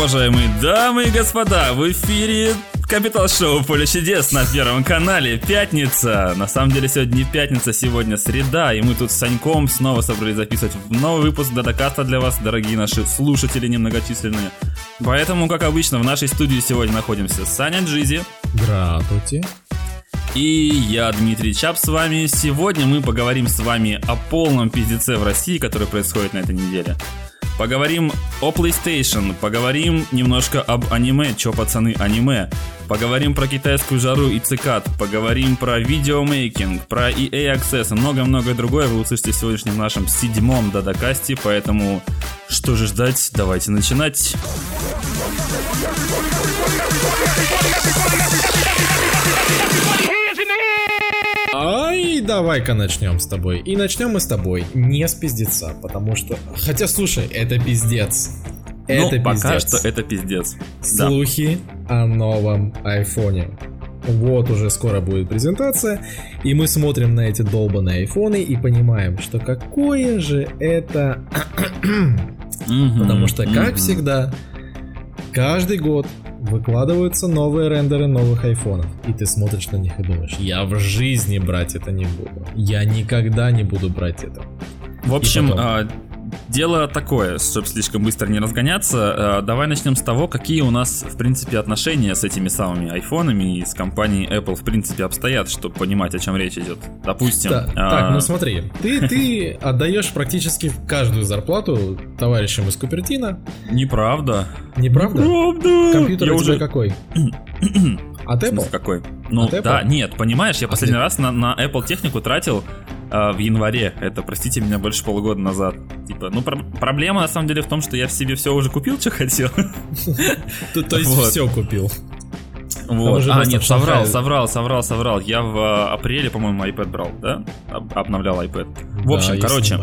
уважаемые дамы и господа! В эфире Капитал Шоу Поле чудес на Первом канале. Пятница. На самом деле сегодня не пятница, сегодня среда. И мы тут с Саньком снова собрались записывать новый выпуск Дадакаста для вас, дорогие наши слушатели немногочисленные. Поэтому, как обычно, в нашей студии сегодня находимся Саня Джизи. Здравствуйте. И я, Дмитрий Чап, с вами. Сегодня мы поговорим с вами о полном пиздеце в России, который происходит на этой неделе. Поговорим о PlayStation, поговорим немножко об аниме, чё, пацаны, аниме. Поговорим про китайскую жару и цикад, поговорим про видеомейкинг, про EA Access и много-много другое вы услышите в сегодняшнем нашем седьмом дадакасте, поэтому что же ждать, давайте начинать. Ай, давай-ка начнем с тобой. И начнем мы с тобой не с пиздеца, потому что... Хотя, слушай, это пиздец. Ну, Это пока пиздец. что это пиздец. Да. Слухи о новом айфоне. Вот уже скоро будет презентация, и мы смотрим на эти долбанные айфоны и понимаем, что какое же это... Потому что, как всегда, каждый год выкладываются новые рендеры новых айфонов. И ты смотришь на них и думаешь, я в жизни брать это не буду. Я никогда не буду брать это. В общем, потом. Дело такое, чтобы слишком быстро не разгоняться. а, Давай начнем с того, какие у нас, в принципе, отношения с этими самыми айфонами и с компанией Apple, в принципе, обстоят, чтобы понимать, о чем речь идет. Допустим. Да, а, Так, ну смотри, ты, ты отдаешь практически каждую зарплату товарищам из Купертина, Неправда. не правда? Правда. Компьютер Я у тебя уже... какой? От Apple? смысле, какой? Ну, От Apple? да, нет, понимаешь, я А последний ты- раз на, на Apple технику тратил а, в январе. Это, простите меня, больше полугода назад. Типа, ну, про- проблема на самом деле в том, что я в себе все уже купил, что хотел. То, есть все купил. Вот. А, нет, соврал, соврал, соврал, соврал. Я в а, апреле, по-моему, iPad брал, да? Об- Обновлял iPad. В общем, короче.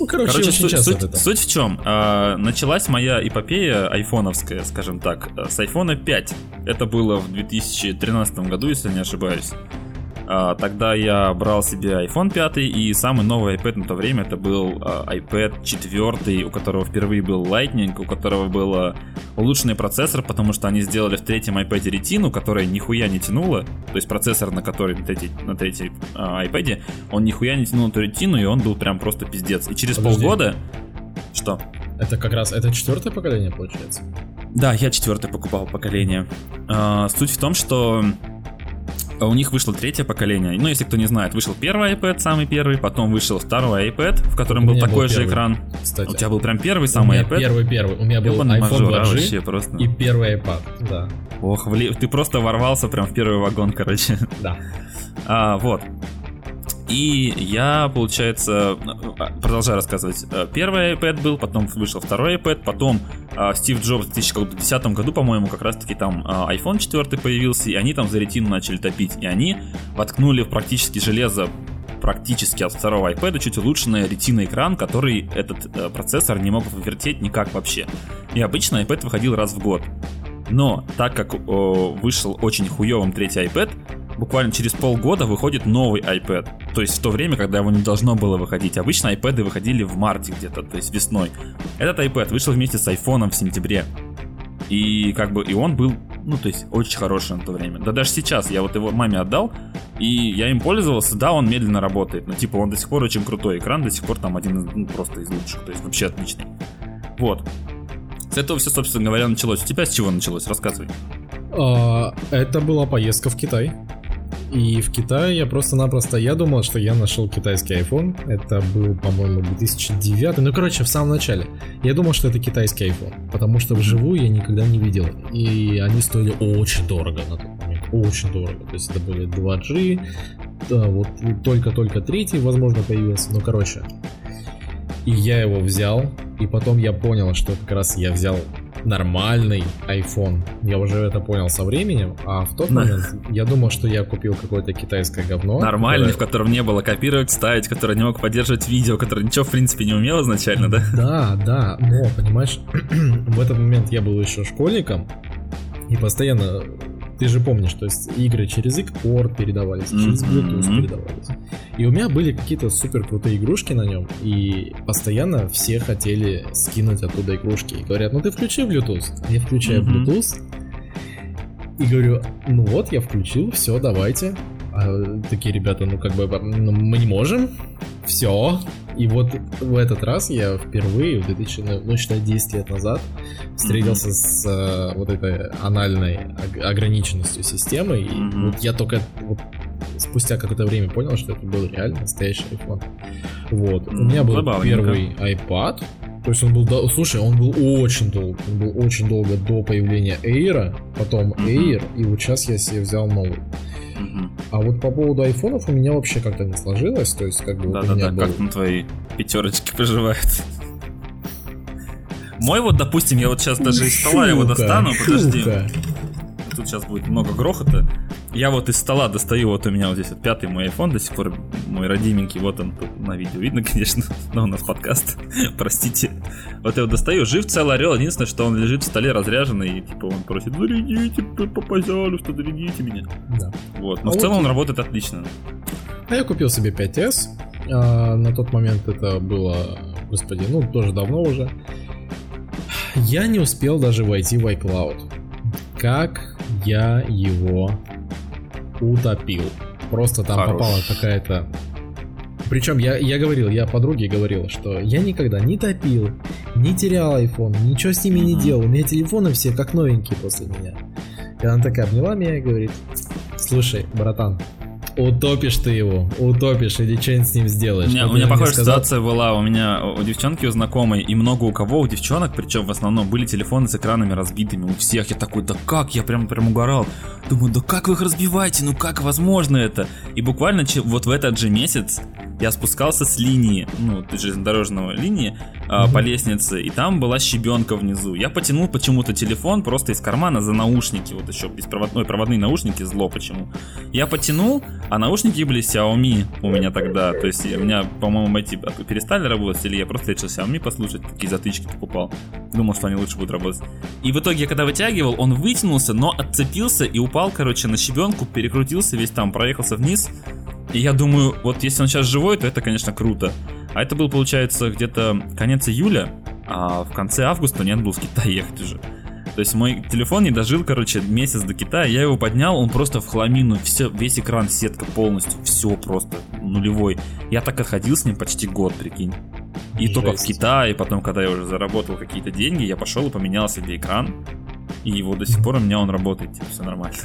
Ну, короче, короче, суть, суть- суть в чем? А, началась моя эпопея айфоновская, скажем так, э, с iPhone 5. Это было в 2013 году, если не ошибаюсь. А, Тогда я брал себе iPhone 5, и самый новый iPad на то время это был а, iPad 4, у которого впервые был Lightning, у которого был а, улучшенный процессор, потому что они сделали в третьем iPad ретину, которая нихуя не тянула, то есть процессор, на который на третьей, на третьей а, iPad, он нихуя не тянул эту ретину, и он был прям просто пиздец. И через Подожди. полгода... Что? Это как раз, это четвертое поколение получается? Да, я четвертое покупал поколение. А, суть в том, что у них вышло третье поколение. Ну, если кто не знает, вышел первый iPad, самый первый, потом вышел второй iPad, в котором У был такой был же первый, экран. Кстати. У тебя был прям первый У самый меня iPad? первый первый. У меня был iPhone мажор, а, 2G вообще просто. и первый iPad. Да, Ох, вли- ты просто ворвался прям в первый вагон, короче. да. А, вот. И я, получается, а, продолжаю рассказывать. А, Первый iPad был, потом вышел второй iPad, потом а, Стив Джобс в 2010 году, по-моему, как раз-таки там а, iPhone 4 появился, и они там за ретину начали топить. И они воткнули в практически железо практически от второго iPad чуть улучшенный ретина экран, который этот э, процессор не мог вертеть никак вообще. И обычно iPad выходил раз в год. Но так как о, вышел очень хуевым третий iPad, буквально через полгода выходит новый iPad. То есть в то время, когда его не должно было выходить. Обычно iPad выходили в марте где-то, то есть весной. Этот iPad вышел вместе с iPhone в сентябре. И как бы и он был, ну то есть очень хороший на то время. Да даже сейчас я вот его маме отдал, и я им пользовался, да, он медленно работает, но типа он до сих пор очень крутой, экран до сих пор там один ну, просто из лучших, то есть вообще отличный. Вот. С этого все, собственно говоря, началось. У тебя с чего началось? Рассказывай. А, Это была поездка в Китай. И в Китае я просто-напросто, я думал, что я нашел китайский iPhone. Это был, по-моему, 2009. Ну, короче, в самом начале. Я думал, что это китайский iPhone. Потому что вживую я никогда не видел. И они стоили очень дорого на тот момент. Очень дорого. То есть это были 2G. Да, вот только-только третий, возможно, появился. Ну, короче. И я его взял. И потом я понял, что как раз я взял нормальный iPhone. Я уже это понял со временем, а в тот момент я думал, что я купил какое-то китайское говно. Нормальный, в котором не было копировать, ставить, который не мог поддерживать видео, который ничего в принципе не умел изначально, да? Да, да, но, понимаешь, в этот момент я был еще школьником, и постоянно ты же помнишь, то есть игры через XPort передавались, через Bluetooth передавались. И у меня были какие-то супер крутые игрушки на нем, и постоянно все хотели скинуть оттуда игрушки. И говорят, ну ты включи Bluetooth. Я включаю. Bluetooth, и говорю, ну вот, я включил, все, давайте. А такие ребята, ну как бы, ну, мы не можем, все. И вот в этот раз я впервые в 2000, ну, ну, считай, 10 лет назад встретился с э, вот этой анальной ог- ограниченностью системы. И Мгм. вот я только вот спустя какое-то время понял, что это был реально настоящий iPhone. Вот. У М, меня был забавненько. первый iPad. То есть он был, до- слушай, он был очень долго, он был очень долго до появления Air, потом. Air, и вот сейчас я себе взял новый. А вот по поводу айфонов у меня вообще как-то не сложилось, то есть как бы вот у меня Да-да-да, был... как там твои пятерочки поживают? Мой вот, допустим, я вот сейчас даже из стола его достану, подожди. Тут сейчас будет много грохота. Я вот из стола достаю, вот у меня вот здесь вот пятый мой iPhone, до сих пор мой родименький, вот он тут на видео видно, конечно, но у нас подкаст, простите. Вот я его достаю, жив целый орел, единственное, что он лежит в столе разряженный, и типа он просит, зарядите, пожалуйста, зарядите меня. Да. Вот, но А в вот целом и- он работает отлично. А я купил себе 5S. а, на тот момент это было, господи, ну тоже давно уже. Я не успел даже войти в iCloud. Как я его утопил. Просто там Хорош. попала какая-то... Причем я, я говорил, я подруге говорил, что я никогда не топил, не терял iPhone, ничего с ними не делал. У меня телефоны все как новенькие после меня. И она такая обняла меня и говорит, слушай, братан, утопишь ты его, утопишь или что-нибудь с ним сделаешь. Вот у меня похожая сказал, ситуация была. У меня у девчонки у знакомой, и много у кого у девчонок, причем в основном были телефоны с экранами разбитыми. У всех я такой, да как? Я прям прям угорал. Думаю, да как вы их разбиваете? Ну как возможно это? И буквально вот в этот же месяц я спускался с линии, ну, железнодорожного линии, Мгм. по лестнице, и там была щебенка внизу. Я потянул почему-то телефон просто из кармана за наушники, вот еще беспроводной, проводные наушники, зло почему. Я потянул, а наушники были Xiaomi у меня тогда. То есть у меня, по-моему, эти перестали работать, или я просто решил Xiaomi послушать, такие затычки покупал. Думал, что они лучше будут работать. И в итоге, когда вытягивал, он вытянулся, но отцепился и упал, короче, на щебенку, перекрутился весь там, проехался вниз. И я думаю, вот если он сейчас живой, то это, конечно, круто. А это был, получается, где-то конец июля, а в конце августа нет был в Китай ехать уже. То есть мой телефон не дожил, короче, месяц до Китая. Я его поднял, он просто в хламину, все, весь экран, сетка полностью, все просто нулевой. Я так отходил с ним почти год, прикинь. И только в Жесть. Китае, потом, когда я уже заработал какие-то деньги, я пошел и поменял себе экран. И его до сих пор у меня он работает, типа, все нормально.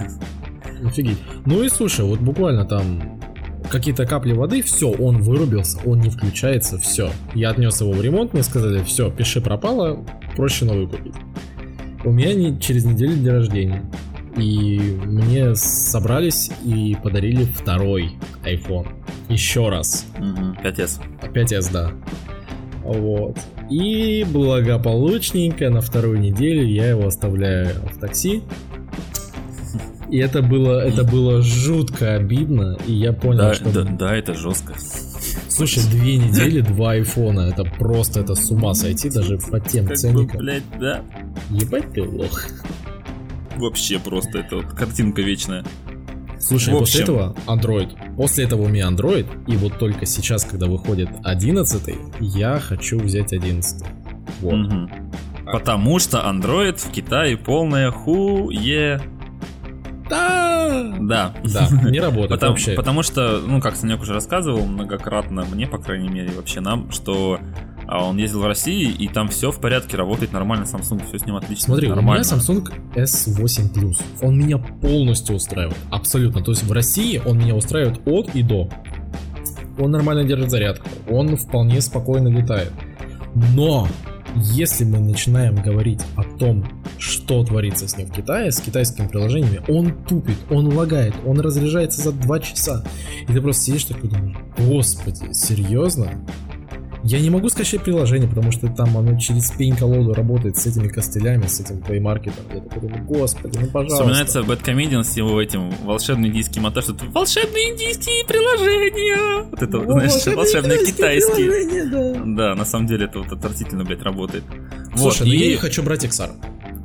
Офигеть. Ну и слушай, вот буквально там какие-то капли воды, все, он вырубился, он не включается, все. Я отнес его в ремонт, мне сказали, все, пиши пропало, проще новый купить. У меня не, через неделю день рождения. И мне собрались и подарили второй iPhone. Еще раз. Мгм, 5S. 5S, да. Вот. И благополучненько на вторую неделю я его оставляю в такси. И это было, это было жутко обидно, и я понял, Да, что... да, да, это жестко. Слушай, две недели, два айфона, это просто, это с ума сойти, даже по тем Как бы, ценникам. блядь, да. Ебать ты лох. Вообще просто, это вот картинка вечная. Слушай, В после общем. этого Android. После этого у меня Android, и вот только сейчас, когда выходит 11, я хочу взять 11. Вот. Мгм. Потому что Android в Китае полная хуе. Да! Да. Да, не работает Потому, вообще. потому что, ну, как Санек уже рассказывал многократно, мне, по крайней мере, вообще нам, что а, он ездил в России, и там все в порядке, работает нормально, Samsung, все с ним отлично, Смотри, у нормально. меня Samsung S8 Plus. Он меня полностью устраивает. Абсолютно. То есть в России он меня устраивает от и до. Он нормально держит зарядку. Он вполне спокойно летает. Но если мы начинаем говорить о том, что творится с ним в Китае, с китайскими приложениями, он тупит, он лагает, он разряжается за 2 часа. И ты просто сидишь такой думаешь, господи, серьезно? Я не могу скачать приложение, потому что там оно через пень-колоду работает с этими костылями, с этим плеймаркетом. Я такой думаю, господи, ну пожалуйста. Вспоминается Бэткомедиан с его этим волшебный индийский монтаж, что волшебные индийские приложения. Вот это, О, знаешь, волшебные китайские. да. Да, на самом деле это вот отвратительно, блядь, работает. Слушай, вот, ну я и- не хочу брать XR.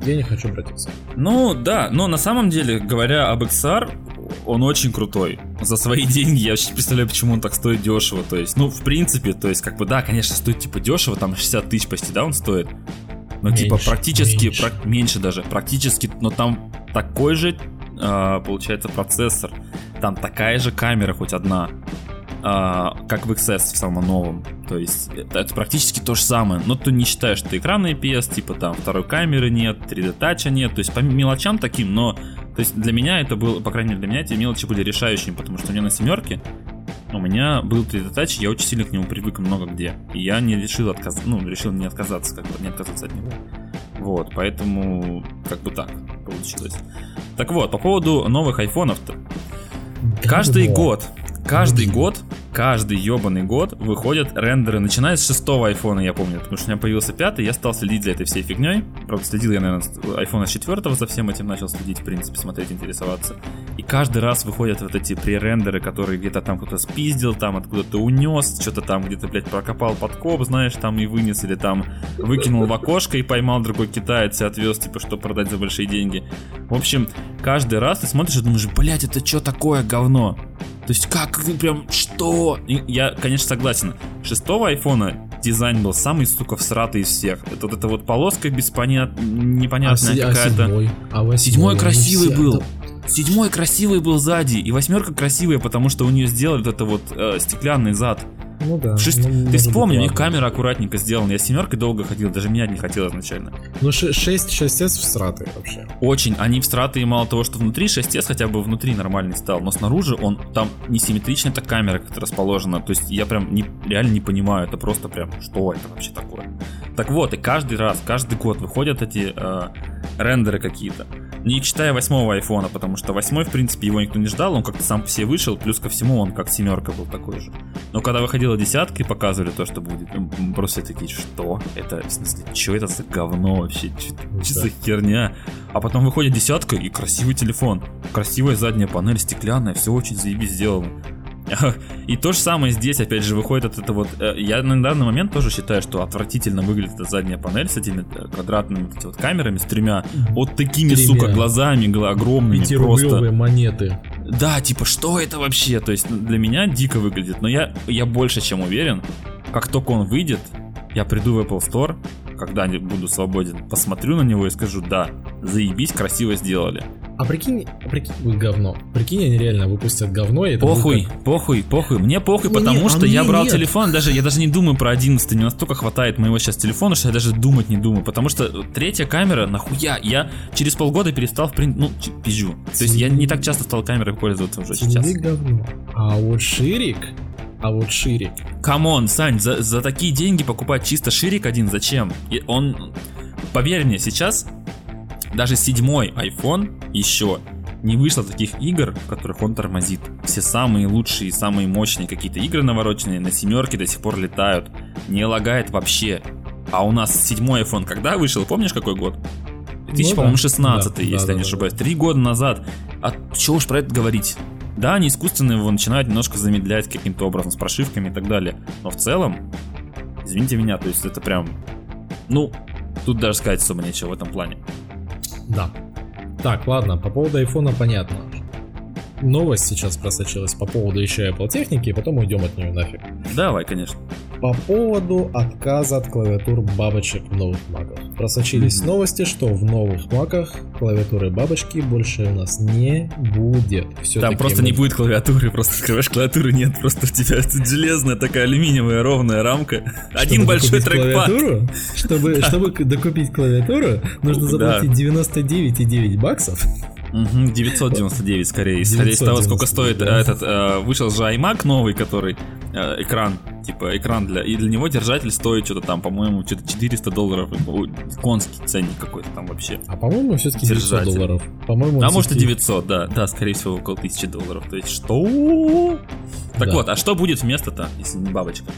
Я не хочу брать XR. Ну да, но на самом деле, говоря об XR, он очень крутой. За свои деньги я вообще не представляю, почему он так стоит дешево. То есть, ну, в принципе, то есть, как бы, да, конечно, стоит типа дешево, там 60 тысяч почти, да, он стоит. Но типа, меньше, типа практически, меньше. Про, меньше даже, практически, но там такой же, э, получается, процессор. Там такая же камера, хоть одна. Uh, как в XS в самом новом. То есть это, это практически то же самое. Но ты не считаешь, что экран IPS, типа там второй камеры нет, 3D тача нет. То есть по мелочам таким, но то есть для меня это было, по крайней мере для меня эти мелочи были решающими, потому что у меня на семерке у меня был 3D Touch, я очень сильно к нему привык много где. И я не решил отказаться, ну, решил не отказаться, как бы, не отказаться от него. Вот, поэтому как бы так получилось. Так вот, по поводу новых айфонов-то. Каждый год, каждый год каждый ебаный год выходят рендеры, начиная с шестого айфона, я помню, потому что у меня появился пятый, я стал следить за этой всей фигней. Правда, следил я, наверное, айфона с четвертого за всем этим начал следить, в принципе, смотреть, интересоваться. И каждый раз выходят вот эти пререндеры, которые где-то там кто-то спиздил, там откуда-то унес, что-то там где-то, блядь, прокопал подкоп, знаешь, там и вынес, или там выкинул в окошко и поймал другой китаец и отвез, типа, что продать за большие деньги. В общем, каждый раз ты смотришь и думаешь, блядь, это что такое говно? То есть как вы прям, что? Я, конечно, согласен. Шестого айфона дизайн был самый, сука, всратый из всех. Это вот эта вот полоска беспонят... непонятная а, какая-то. А седьмой? А восьмой? седьмой красивый все... был. Седьмой красивый был сзади, и восьмерка красивая, потому что у нее сделали вот это вот э, стеклянный зад. Ну да. Шесть... Ну, Ты вспомни, у них камера аккуратненько сделана. Я семеркой долго ходил, даже меня не хотел изначально. Ну 6, 6S всратый вообще. Очень. Они всратые мало того, что внутри 6S хотя бы внутри нормальный стал, но снаружи он там не симметричная эта камера как-то расположена. То есть я прям не, реально не понимаю, это просто прям, что это вообще такое. Так вот, и каждый раз, каждый год выходят эти э, рендеры какие-то. Не читая восьмого айфона, потому что восьмой, в принципе, его никто не ждал, он как-то сам по себе вышел, плюс ко всему он как семерка был такой же. Но когда выходила десятка и показывали то, что будет, просто такие, что? Это, в смысле, что это за говно вообще? Что за херня? А потом выходит десятка и красивый телефон. Красивая задняя панель, стеклянная, все очень заебись сделано. И то же самое здесь, опять же, выходит от этого вот... Э, я на данный момент тоже считаю, что отвратительно выглядит эта задняя панель с этими э, квадратными вот, вот камерами, с тремя вот такими, тремя. сука, глазами огромными просто. монеты. Да, типа, что это вообще? То есть для меня дико выглядит, но я, я больше чем уверен, как только он выйдет, я приду в Apple Store, когда буду свободен, посмотрю на него и скажу, да, заебись, красиво сделали. А прикинь, а прикинь, будет говно. Прикинь, они реально выпустят говно, и это Похуй, как... похуй, похуй. Мне похуй, не, потому не, что а я брал нет. телефон, даже я даже не думаю про 11, не настолько хватает моего сейчас телефона, что я даже думать не думаю. Потому что третья камера, нахуя, я через полгода перестал, в принципе, ну, пизжу. То есть я не так часто стал камерой пользоваться уже сейчас. говно. А вот ширик, а вот ширик. Come on, Сань, за, за такие деньги покупать чисто ширик один зачем? И он, поверь мне, сейчас даже седьмой iPhone еще не вышло таких игр, в которых он тормозит. Все самые лучшие, самые мощные какие-то игры навороченные на семерке до сих пор летают. Не лагает вообще. А у нас седьмой iPhone когда вышел? Помнишь какой год? 2000, ну, по-моему, 16 да, если да, я не ошибаюсь. Три года назад. А что уж про это говорить? Да, они искусственно его начинают немножко замедлять каким-то образом с прошивками и так далее. Но в целом, извините меня, то есть это прям... Ну, тут даже сказать особо нечего в этом плане. Да. Так, ладно, по поводу айфона понятно. Новость сейчас просочилась по поводу еще Apple техники, и потом уйдем от нее нафиг. Давай, конечно. По поводу отказа от клавиатур бабочек в новых маках. Просочились новости, что в новых маках клавиатуры бабочки больше у нас не будет. Там просто мы... не будет клавиатуры, просто открываешь клавиатуру, нет, просто у тебя железная такая алюминиевая ровная рамка. Чтобы Один большой трекпад. Чтобы, чтобы докупить клавиатуру, нужно заплатить 99,9 баксов. Угу, 999 скорее. Скорее того, сколько стоит этот... Э, вышел же iMac новый, который... Э, экран. Типа экран для... И для него держатель стоит что-то там, по-моему, что-то 400 долларов. Конский ценник какой-то там вообще. А по-моему, все-таки 900 долларов. По-моему, а может и 900, да. Да, скорее всего, около 1000 долларов. То есть что? Так да. вот, а что будет вместо-то, если не бабочка?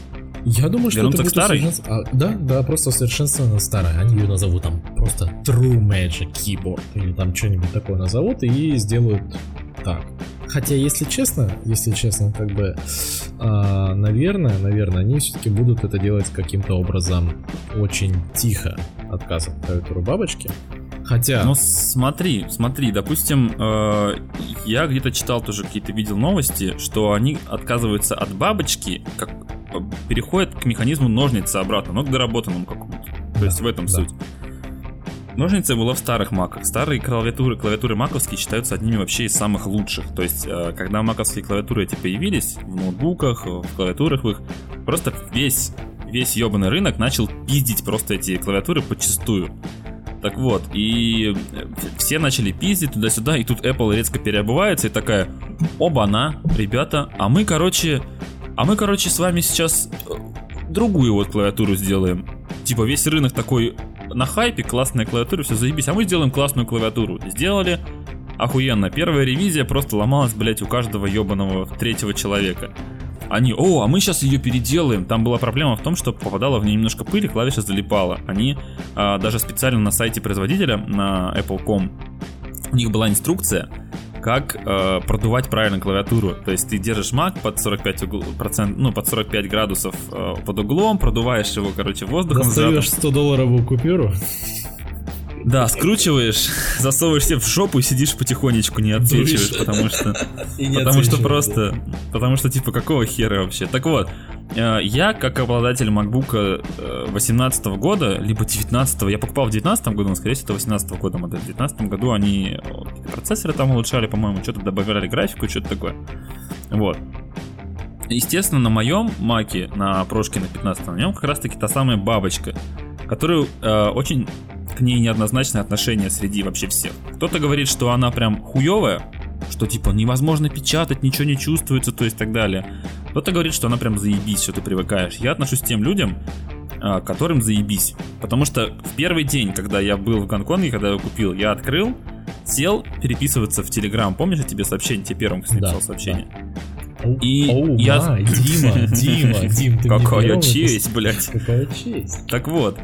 Я думаю, что Вернуться это будет к старой? Совершенств... А, да, да, просто совершенственно старая. Они ее назовут там просто True Magic Keyboard или там что-нибудь такое назовут и сделают так. Хотя, если честно, если честно, как бы, а, наверное, наверное, они все-таки будут это делать каким-то образом очень тихо, отказ от бабочки. Хотя... Ну смотри, смотри, допустим, э, я где-то читал тоже какие-то, видел новости, что они отказываются от бабочки, как э, переходят к механизму ножницы обратно, но к доработанному какому-то. То Да, есть в этом да. суть. Ножницы было в старых маках. Старые клавиатуры, клавиатуры маковские считаются одними вообще из самых лучших. То есть, э, когда маковские клавиатуры эти появились, в ноутбуках, в клавиатурах в их, просто весь, весь ебаный рынок начал пиздить просто эти клавиатуры подчистую. Так вот, и э, все начали пиздить туда-сюда, и тут Apple резко переобувается и такая, оба-на, ребята, а мы, короче, а мы, короче, с вами сейчас э, другую вот клавиатуру сделаем. Типа весь рынок такой на хайпе, классная клавиатура, все заебись, а мы сделаем классную клавиатуру. Сделали, охуенно. Первая ревизия просто ломалась, блять, у каждого ебаного третьего человека. Они, о, а мы сейчас ее переделаем. Там была проблема в том, что попадала в нее немножко пыль, и клавиша залипала. Они а, даже специально на сайте производителя, на Apple.com, у них была инструкция, как э, продувать правильно клавиатуру. То есть ты держишь Mac под 45 угл- процент, ну под 45 градусов э, под углом, продуваешь его, короче, воздухом. Достаешь 100 долларовую купюру. Да, скручиваешь, засовываешь себе в жопу и сидишь потихонечку, не отсвечиваешь, Дуешь. потому что Потому что просто, потому что типа какого хера вообще. Так вот, э, я как обладатель MacBook 18 года, либо 19 я покупал в 19 году, но скорее всего это 18 года модель. В 19 году они э, процессоры там улучшали, по-моему, что-то добавляли графику, что-то такое. Вот. Естественно, на моем маке, на прошке на 15 на нем как раз таки та самая бабочка, которую э, очень к ней неоднозначное отношение среди вообще всех. Кто-то говорит, что она прям хуевая, что типа невозможно печатать, ничего не чувствуется, то есть так далее. Кто-то говорит, что она прям заебись, что ты привыкаешь. Я отношусь к тем людям, а, которым заебись. Потому что в первый день, когда я был в Гонконге, когда я купил, я открыл, сел переписываться в Телеграм. Помнишь, я тебе сообщение, тебе первым Да, написал сообщение? Оу, И оу, я- май, Дима, Дима, Дим, ты Какая честь, блядь. Какая честь. Так вот,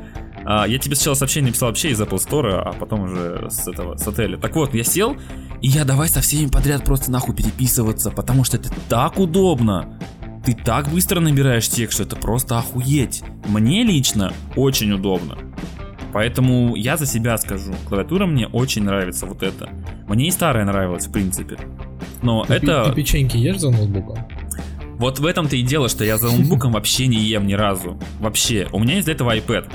а, я тебе сначала сообщение написал вообще из Apple Store, а потом уже с этого, с отеля. Так вот, я сел, и я давай со всеми подряд просто нахуй переписываться, потому что это так удобно. Ты так быстро набираешь текст, что это просто охуеть. Мне лично очень удобно. Поэтому я за себя скажу, клавиатура мне очень нравится вот это. Мне и старая нравилась, в принципе. Но Ты, это... ты печеньки ешь за ноутбуком? Вот в этом-то и дело, что я за ноутбуком вообще не ем ни разу. Вообще. У меня есть для этого iPad.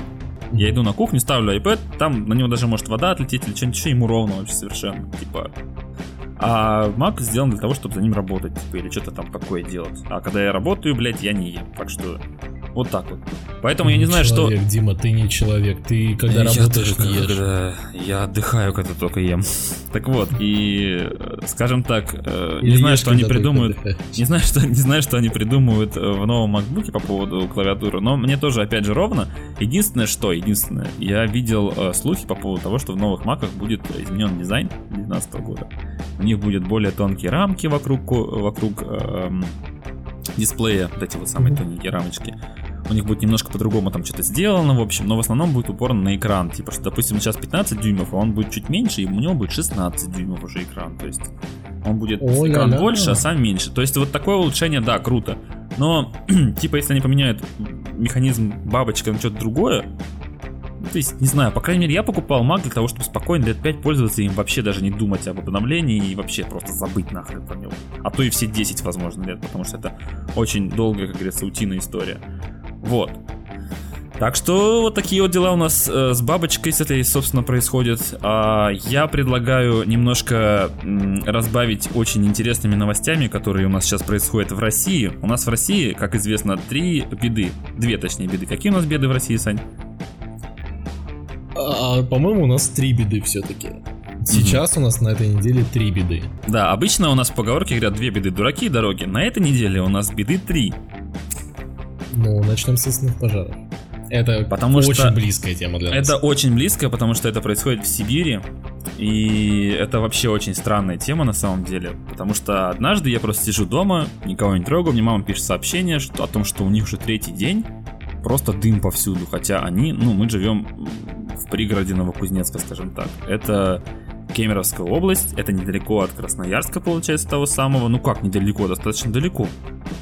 Я иду на кухню, ставлю iPad, там на него даже может вода отлететь или что-нибудь еще, ему ровно вообще совершенно. Типа. А Mac сделан для того, чтобы за ним работать, типа, или что-то там такое делать. А когда я работаю, блядь, я не ем. Так что вот так вот. Поэтому я не знаю, что... человек, Дима, ты не человек. Ты когда Я работаешь, не ешь. когда- Я отдыхаю, когда только ем. Так вот, и, э, скажем так, э, не Или знаю, что они придумают не знаю, что, не знаю, что они придумают э, в новом MacBook по поводу клавиатуры, но мне тоже, опять же, ровно. Единственное, что, единственное, я видел слухи по поводу того, что в новых маках будет изменен дизайн 2019 года. У них будет более тонкие рамки вокруг, вокруг эм, дисплея, вот эти вот самые тоненькие рамочки. У них будет немножко по-другому там что-то сделано, в общем, но в основном будет упор на экран. Типа, что, допустим, сейчас 15 дюймов, а он будет чуть меньше, и у него будет 16 дюймов уже экран. То есть он будет Ой, экран ля-ля. больше, а сам меньше. То есть вот такое улучшение, да, круто. Но, типа, если они поменяют механизм бабочка на что-то другое, ну, то есть, не знаю, по крайней мере, я покупал Mac для того, чтобы спокойно лет 5 пользоваться им, вообще даже не думать об обновлении и вообще просто забыть нахрен про него. А то и все 10, возможно, лет, потому что это очень долгая, как говорится, утиная история. Вот. Так что вот такие вот дела у нас э, с бабочкой с этой, собственно, происходят. А, я предлагаю немножко м, разбавить очень интересными новостями, которые у нас сейчас происходят в России. У нас в России, как известно, три беды. Две, точнее, беды. Какие у нас беды в России, Сань? А, по-моему, у нас три беды все-таки. Сейчас у нас на этой неделе три беды. Да, обычно у нас в поговорке говорят две беды дураки и дороги. На этой неделе у нас беды три. Ну, начнем с лесных пожаров. Это Потому очень что близкая тема для нас. Это очень близко, потому что это происходит в Сибири. И это вообще очень странная тема на самом деле. Потому что однажды я просто сижу дома, никого не трогаю, мне мама пишет сообщение что, о том, что у них уже третий день просто дым повсюду. Хотя они, ну, мы живем в пригороде Новокузнецка, скажем так. Это Кемеровская область, это недалеко от Красноярска, получается, того самого. Ну как недалеко, достаточно далеко,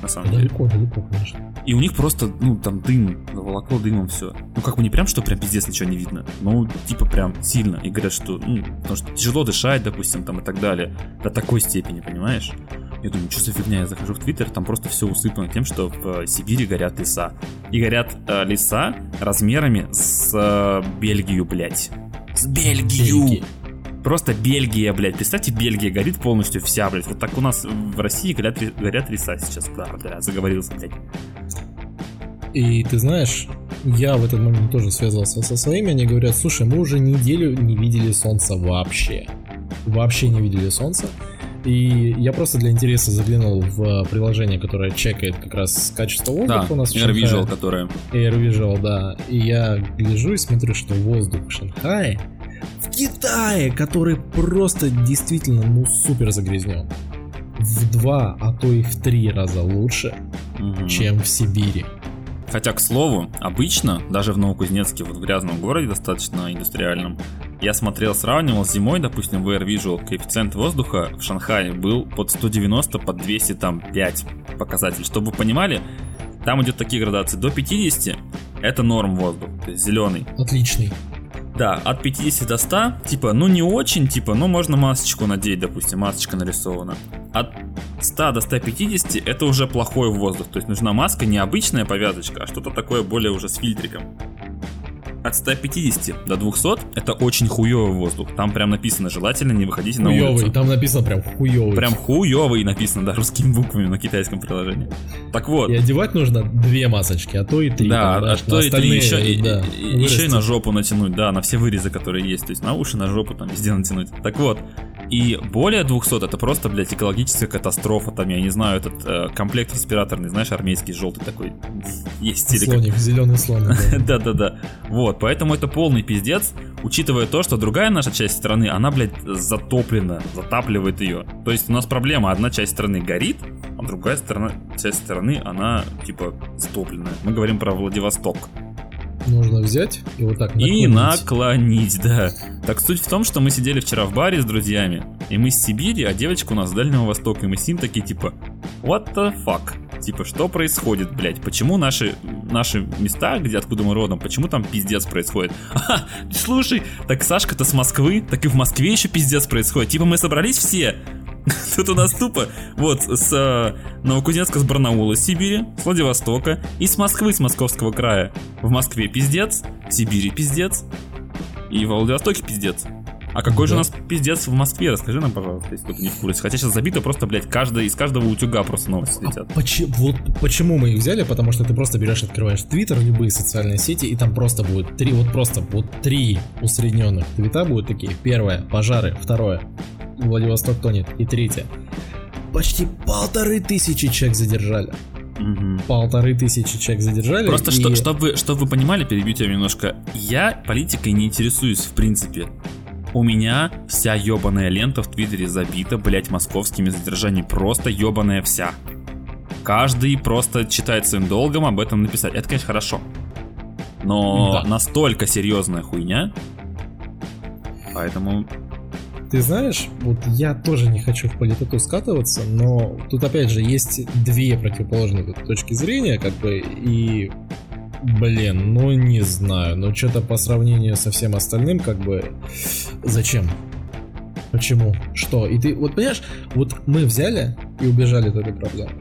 на самом деле. Далеко, далеко, конечно. И у них просто, ну, там дым заволокло дымом все. Ну, как бы не прям, что прям пиздец ничего не видно. Ну, типа прям сильно. И говорят, что, ну, потому что тяжело дышать, допустим, там и так далее. До такой степени, понимаешь? Я думаю, что за фигня, я захожу в Твиттер, там просто все усыпано тем, что в э, Сибири горят леса. И горят э, леса размерами с э, Бельгию, блядь. С Бельгию! Бельгии. Просто Бельгия, блядь. Представьте, Бельгия горит полностью вся, блядь. Вот так у нас в России горят, горят леса сейчас. Да, да, заговорился, блядь. И ты знаешь, я в этот момент тоже связался со своими, они говорят, слушай, мы уже неделю не видели солнца вообще. Вообще не видели солнца. И я просто для интереса заглянул в приложение, которое чекает как раз качество воздуха да, у нас в Air Visual, которое. Air Visual, да. И я гляжу и смотрю, что воздух в Шанхае, в Китае, который просто действительно, ну, супер загрязнен. В два, а то и в три раза лучше, угу. чем в Сибири. Хотя, к слову, обычно, даже в Новокузнецке, вот в грязном городе, достаточно индустриальном, я смотрел, сравнивал с зимой, допустим, в Air Visual, коэффициент воздуха в Шанхае был под 190, под 205 показатель. Чтобы вы понимали, там идет такие градации. До 50 это норм воздух, то есть зеленый. Отличный. Да, от 50 до 100, типа, ну не очень, типа, ну можно масочку надеть, допустим, масочка нарисована. От 100 до 150 это уже плохой воздух, то есть нужна маска не обычная повязочка, а что-то такое более уже с фильтриком. От 150 до 200 это очень хуёвый воздух. Там прям написано, желательно не выходите хуёвый, на улицу. там написано прям хуёвый. Прям хуёвый написано, да, русскими буквами на китайском приложении. Так вот. И одевать нужно две масочки, а то и три. Да, там, а то и три, еще, и, да, и, еще и на жопу натянуть, да, на все вырезы, которые есть. То есть на уши, на жопу, там везде натянуть. Так вот, и более 200 это просто, блядь, экологическая катастрофа. Там, я не знаю, этот э, комплект респираторный, знаешь, армейский, желтый такой. Есть. Слоник, зеленый слоник. Да-да-да. Вот, поэтому это полный пиздец, учитывая то, что другая наша часть страны, она, блядь, затоплена, затапливает ее. То есть у нас проблема, одна часть страны горит, а другая сторона, часть страны, она, типа, затопленная. Мы говорим про Владивосток нужно взять и вот так наклонить. И наклонить, да. Так суть в том, что мы сидели вчера в баре с друзьями, и мы с Сибири, а девочка у нас с Дальнего Востока, и мы с ним такие типа, what the fuck? Типа, что происходит, блядь? Почему наши, наши места, где откуда мы родом, почему там пиздец происходит? А, слушай, так Сашка-то с Москвы, так и в Москве еще пиздец происходит. Типа, мы собрались все, Тут у нас тупо вот с э, Новокузнецка, с Барнаула, с Сибири, с Владивостока и с Москвы, с Московского края. В Москве пиздец, в Сибири пиздец и в Владивостоке пиздец. А какой да. же у нас пиздец в Москве? Расскажи нам, пожалуйста, если кто-то не в курсе. Хотя сейчас забито просто, блядь, каждый, из каждого утюга просто новости летят. А почему, вот почему мы их взяли? Потому что ты просто берешь, открываешь Твиттер, любые социальные сети, и там просто будет три, вот просто вот три усредненных твита будут такие. Первое, пожары. Второе, Владивосток тонет. И третье. Почти полторы тысячи человек задержали. Угу. Полторы тысячи человек задержали. Просто и... что, чтобы, чтобы вы понимали, перебью тебя немножко. Я политикой не интересуюсь в принципе. У меня вся ебаная лента в Твиттере забита, блять, московскими задержаниями. Просто ебаная вся. Каждый просто читает своим долгом об этом написать. Это, конечно, хорошо. Но да. настолько серьезная хуйня. Поэтому ты знаешь, вот я тоже не хочу в политоту скатываться, но тут опять же есть две противоположные точки зрения, как бы, и Блин, ну не знаю, но что-то по сравнению со всем остальным, как бы, зачем? Почему? Что? И ты, вот понимаешь, вот мы взяли и убежали от этой проблемы.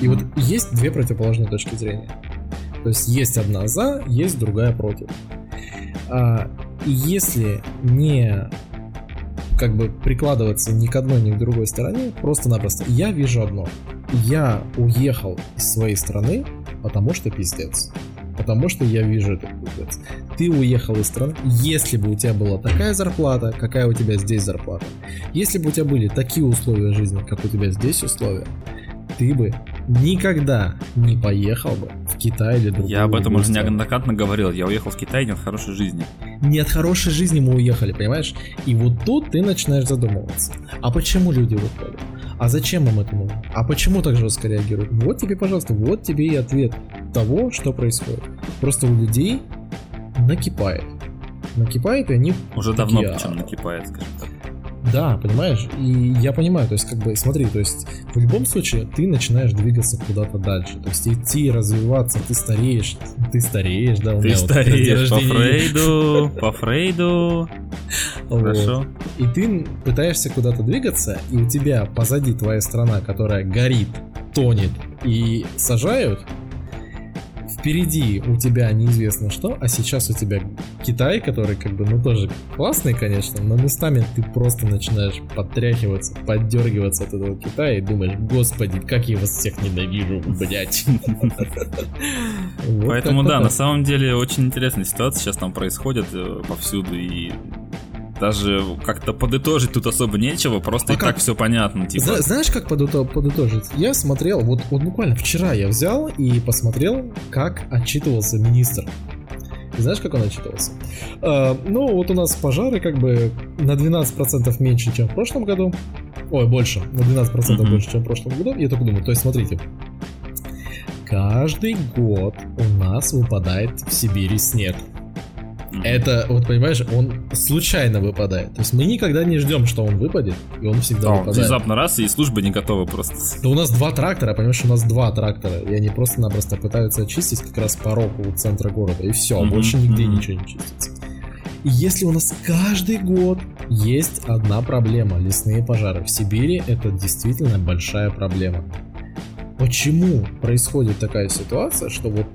И вот есть две противоположные точки зрения. То есть есть одна за, есть другая против. А, если не как бы прикладываться ни к одной, ни к другой стороне, просто-напросто. Я вижу одно. Я уехал из своей страны, потому что пиздец. Потому что я вижу это пиздец. Ты уехал из страны. Если бы у тебя была такая зарплата, какая у тебя здесь зарплата. Если бы у тебя были такие условия жизни, как у тебя здесь условия, ты бы никогда не поехал бы в Китай или другую Я об этом уже неоднократно говорил. Я уехал в Китай не от хорошей жизни. Не от хорошей жизни мы уехали, понимаешь? И вот тут ты начинаешь задумываться. А почему люди выходят? А зачем им это нужно? А почему так жестко реагируют? Вот тебе, пожалуйста, вот тебе и ответ того, что происходит. Просто у людей накипает. Накипает, и они... Уже давно причем накипает, скажем так. Да, понимаешь? И я понимаю, то есть, как бы, смотри, то есть, в любом случае, ты начинаешь двигаться куда-то дальше. То есть, идти, развиваться, ты стареешь. Ты стареешь, да, у Ты стареешь по Фрейду, по Фрейду. Хорошо. И ты пытаешься куда-то двигаться, и у тебя позади твоя страна, которая горит, тонет и сажают, впереди у тебя неизвестно что, а сейчас у тебя Китай, который как бы, ну тоже классный, конечно, но местами ты просто начинаешь подтряхиваться, поддергиваться от этого Китая и думаешь, господи, как я вас всех ненавижу, блять. Поэтому да, на самом деле очень интересная ситуация сейчас там происходит э, повсюду и даже как-то подытожить тут особо нечего, просто а и как? так все понятно. Типа. Зна- знаешь, как подытожить? Я смотрел, вот, вот буквально вчера я взял и посмотрел, как отчитывался министр. знаешь, как он отчитывался? А, ну, вот у нас пожары как бы на 12% меньше, чем в прошлом году. Ой, больше. На 12% mm-hmm. больше, чем в прошлом году. Я только думаю, то есть смотрите. Каждый год у нас выпадает в Сибири снег. Это, вот понимаешь, он случайно выпадает. То есть мы никогда не ждем, что он выпадет, и он всегда а, выпадает. Внезапно раз, и служба не готова просто. Да у нас два трактора, понимаешь, у нас два трактора, и они просто-напросто пытаются очистить как раз порог у центра города, и все, mm-hmm. больше нигде mm-hmm. ничего не чистится. И если у нас каждый год есть одна проблема, лесные пожары в Сибири, это действительно большая проблема. Почему происходит такая ситуация, что вот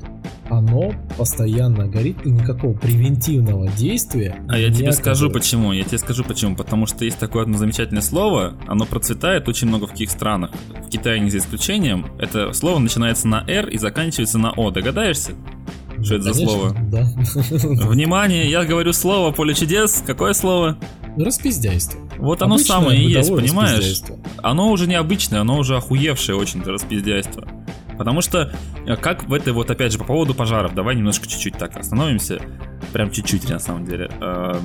оно постоянно горит и никакого превентивного действия. А я тебе оказывает. скажу почему. Я тебе скажу почему. Потому что есть такое одно замечательное слово, оно процветает очень много в каких странах. В Китае не за исключением. Это слово начинается на R и заканчивается на О. Догадаешься? Что это Конечно, за слово? Да. Внимание, я говорю слово поле чудес. Какое слово? Распиздяйство. Вот оно Обычное самое и есть, понимаешь? Оно уже необычное, оно уже охуевшее очень-то распиздяйство. Потому что, э, как в этой вот, опять же, по поводу пожаров, давай немножко чуть-чуть так остановимся, прям чуть-чуть, на самом деле. Э,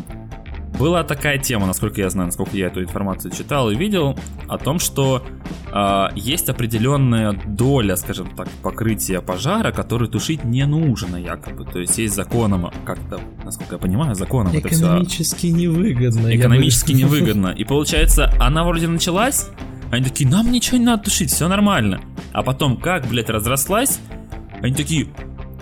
была такая тема, насколько я знаю, насколько я эту информацию читал и видел, о том, что э, есть определенная доля, скажем так, покрытия пожара, который тушить не нужно якобы. То есть есть законом, как-то, насколько я понимаю, законом это все... Экономически невыгодно. Экономически невыгодно. И получается, она вроде началась, они такие, нам ничего не надо тушить, все нормально. А потом, как, блядь, разрослась, они такие,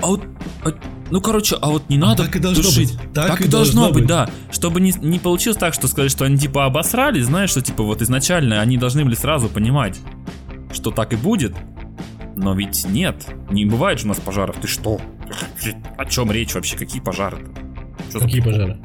а вот, а, ну, короче, а вот не надо так и должно тушить. Быть. Так, так и, и должно, должно быть, быть, да. Чтобы не, не получилось так, что сказать, что они типа обосрались, знаешь, что типа вот изначально они должны были сразу понимать, что так и будет. Но ведь нет, не бывает же у нас пожаров. Ты что? О чем речь вообще? Какие пожары-то? Какие пожары?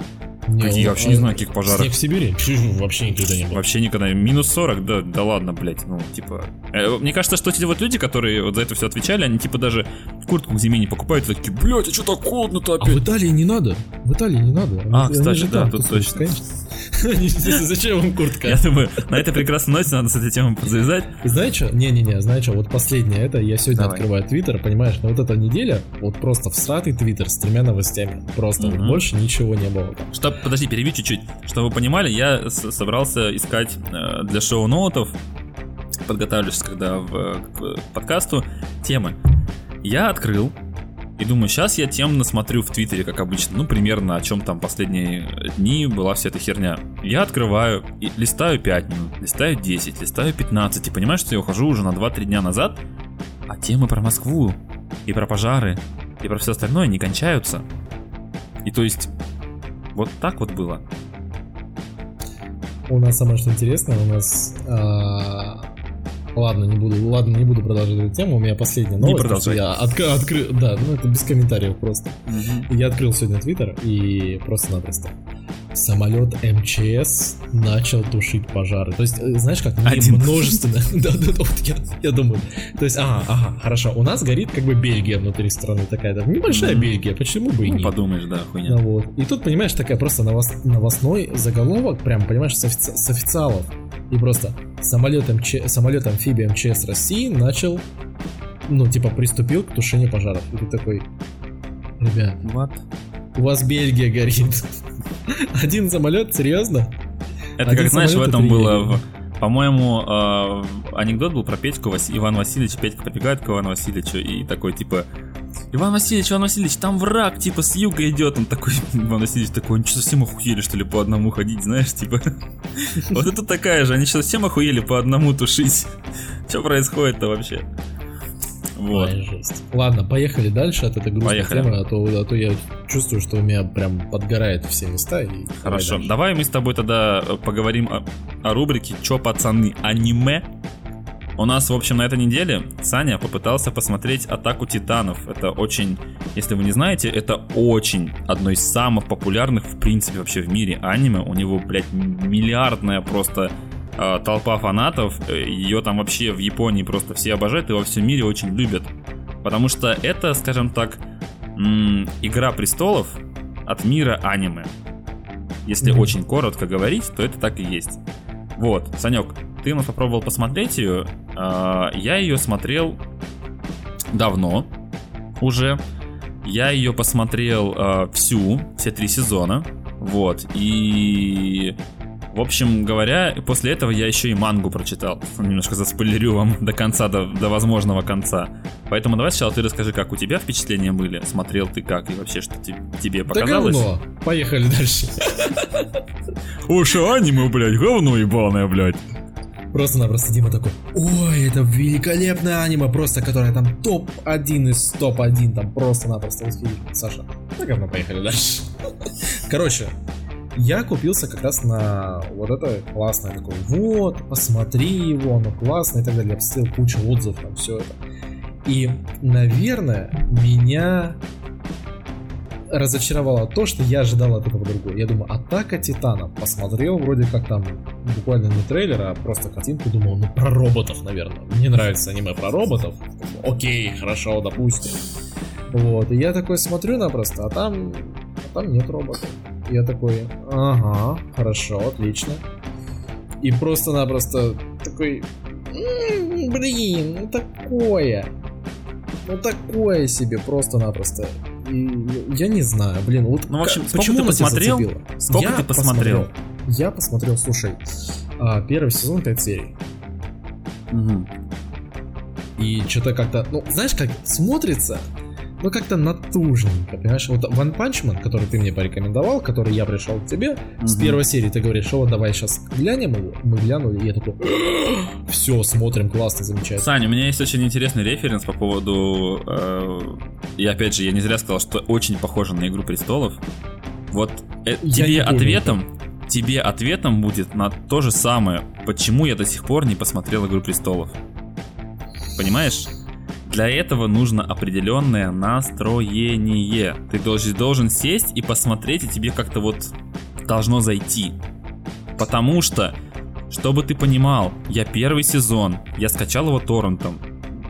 Не, я вообще не знаю, каких пожаров. Снег в Сибири? вообще никогда не было. Вообще никогда. Минус 40, да, да ладно, блядь. Ну, типа... Э, мне кажется, что эти вот люди, которые вот за это все отвечали, они типа даже в куртку к зиме не покупают, такие, блядь, а что так холодно-то опять? А в Италии не надо. В Италии не надо. А, они, кстати, да, тут точно. Конечно. Зачем вам куртка? Я думаю, на этой прекрасной ноте надо с этой темой подзавязать. Знаешь что? Не-не-не, знаешь что, вот последнее это, я сегодня открываю твиттер, понимаешь, но вот эта неделя, вот просто всратый твиттер с тремя новостями. Просто больше ничего не было. Что, подожди, переви чуть-чуть. Чтобы вы понимали, я собрался искать э, для шоу-ноутов, подготавливаюсь когда в, к подкасту, темы. Я открыл и думаю, сейчас я тем насмотрю в Твиттере, как обычно. Ну, примерно о чем там последние дни была вся эта херня. Я открываю, и листаю 5 минут, листаю 10, листаю 15. И понимаю, что я ухожу уже на 2-3 дня назад, а темы про Москву, и про пожары, и про все остальное не кончаются. И то есть, вот так вот было. У нас самое что интересное, у нас а, Ладно, не буду, ладно, не буду продолжать эту тему. У меня последняя новость. Не продолжай. Я отк- открыл, да, ну это без комментариев просто. Угу. Я открыл сегодня Твиттер и просто-напросто. Самолет МЧС начал тушить пожары. То есть, э, знаешь, как Один. множественно. да, да, да, я, я думаю. То есть, ага, ага, хорошо. У нас горит как бы Бельгия внутри страны такая, да, небольшая Бельгия, почему бы и ну, нет? подумаешь, да, хуйня. Ну, вот. И тут, понимаешь, такая просто новостной заголовок, прям, понимаешь, с, офици- с официалов. И просто самолет, МЧ... самолет амфибия МЧС России начал, ну, типа, приступил к тушению пожаров. И ты такой, ребят, What? у вас Бельгия горит. Один самолет, серьезно? Это Один как, знаешь, в этом было... По-моему, э, анекдот был про Петьку Вас... Иван Васильевич. Петька прибегает к Ивану Васильевичу и такой, типа, Иван Васильевич, Иван Васильевич, там враг, типа, с юга идет. Он такой, Иван Васильевич такой, они что, совсем охуели, что ли, по одному ходить, знаешь, типа. Вот это такая же, они что, совсем охуели по одному тушить? Что происходит-то вообще? Вот. Ладно, поехали дальше от этой грустной поехали. темы, а то, а то я чувствую, что у меня прям подгорает все места. И Хорошо, давай, давай мы с тобой тогда э, поговорим о, о рубрике «Чё, пацаны, аниме?» У нас, в общем, на этой неделе Саня попытался посмотреть «Атаку титанов». Это очень, если вы не знаете, это очень одно из самых популярных, в принципе, вообще в мире аниме. У него, блядь, миллиардная просто э, толпа фанатов. Ее там вообще в Японии просто все обожают и во всем мире очень любят. Потому что это, скажем так, м- Игра престолов от мира аниме. Если mm-hmm. очень коротко говорить, то это так и есть. Вот, Санек, ты у нас попробовал посмотреть ее. Э, я ее смотрел давно уже. Я ее посмотрел э, всю, все три сезона. Вот. И в общем говоря, после этого я еще и мангу прочитал. Немножко заспойлерю вам до конца, до, до возможного конца. Поэтому давай сначала ты расскажи, как у тебя впечатления были, смотрел ты как и вообще, что тебе показалось. Да говно. Поехали дальше. Уж аниме, блядь, говно ебаное, блядь. Просто-напросто Дима такой, ой, это великолепное аниме, просто которое там топ-1 из топ-1, там просто-напросто. Саша, ну говно, поехали дальше. Короче, я купился как раз на вот это классное такое, вот, посмотри его, оно классное и так далее. Я посмотрел кучу отзывов, там все это. И, наверное, меня разочаровало то, что я ожидал от этого другого. Я думаю, Атака Титанов. Посмотрел вроде как там буквально не трейлер, а просто картинку. Думал, ну про роботов, наверное. Мне нравится аниме про роботов. Окей, хорошо, допустим. Вот, и я такой смотрю на просто, а там, а там нет роботов. Я такой, ага, хорошо, отлично. И просто-напросто такой, блин, ну такое. Ну такое себе, просто-напросто. Я не знаю, блин, вот ну, в общем, почему ты посмотрел? Сколько я ты посмотрел? посмотрел? Я посмотрел, слушай, а, первый сезон 5 серий. Угу. И что-то как-то, ну, знаешь, как смотрится, ну как-то натужненько, понимаешь? Вот One Punch Man, который ты мне порекомендовал, который я пришел к тебе, mm-hmm. с первой серии ты говоришь, что вот давай сейчас глянем его, мы глянули, и я такой, все, смотрим, классно, замечательно. Саня, у меня есть очень интересный референс по поводу, э, и опять же, я не зря сказал, что очень похоже на Игру Престолов. Вот э, тебе ответом, тебе ответом будет на то же самое, почему я до сих пор не посмотрел Игру Престолов. Понимаешь? Для этого нужно определенное настроение. Ты должен, должен сесть и посмотреть, и тебе как-то вот должно зайти. Потому что, чтобы ты понимал, я первый сезон, я скачал его торрентом.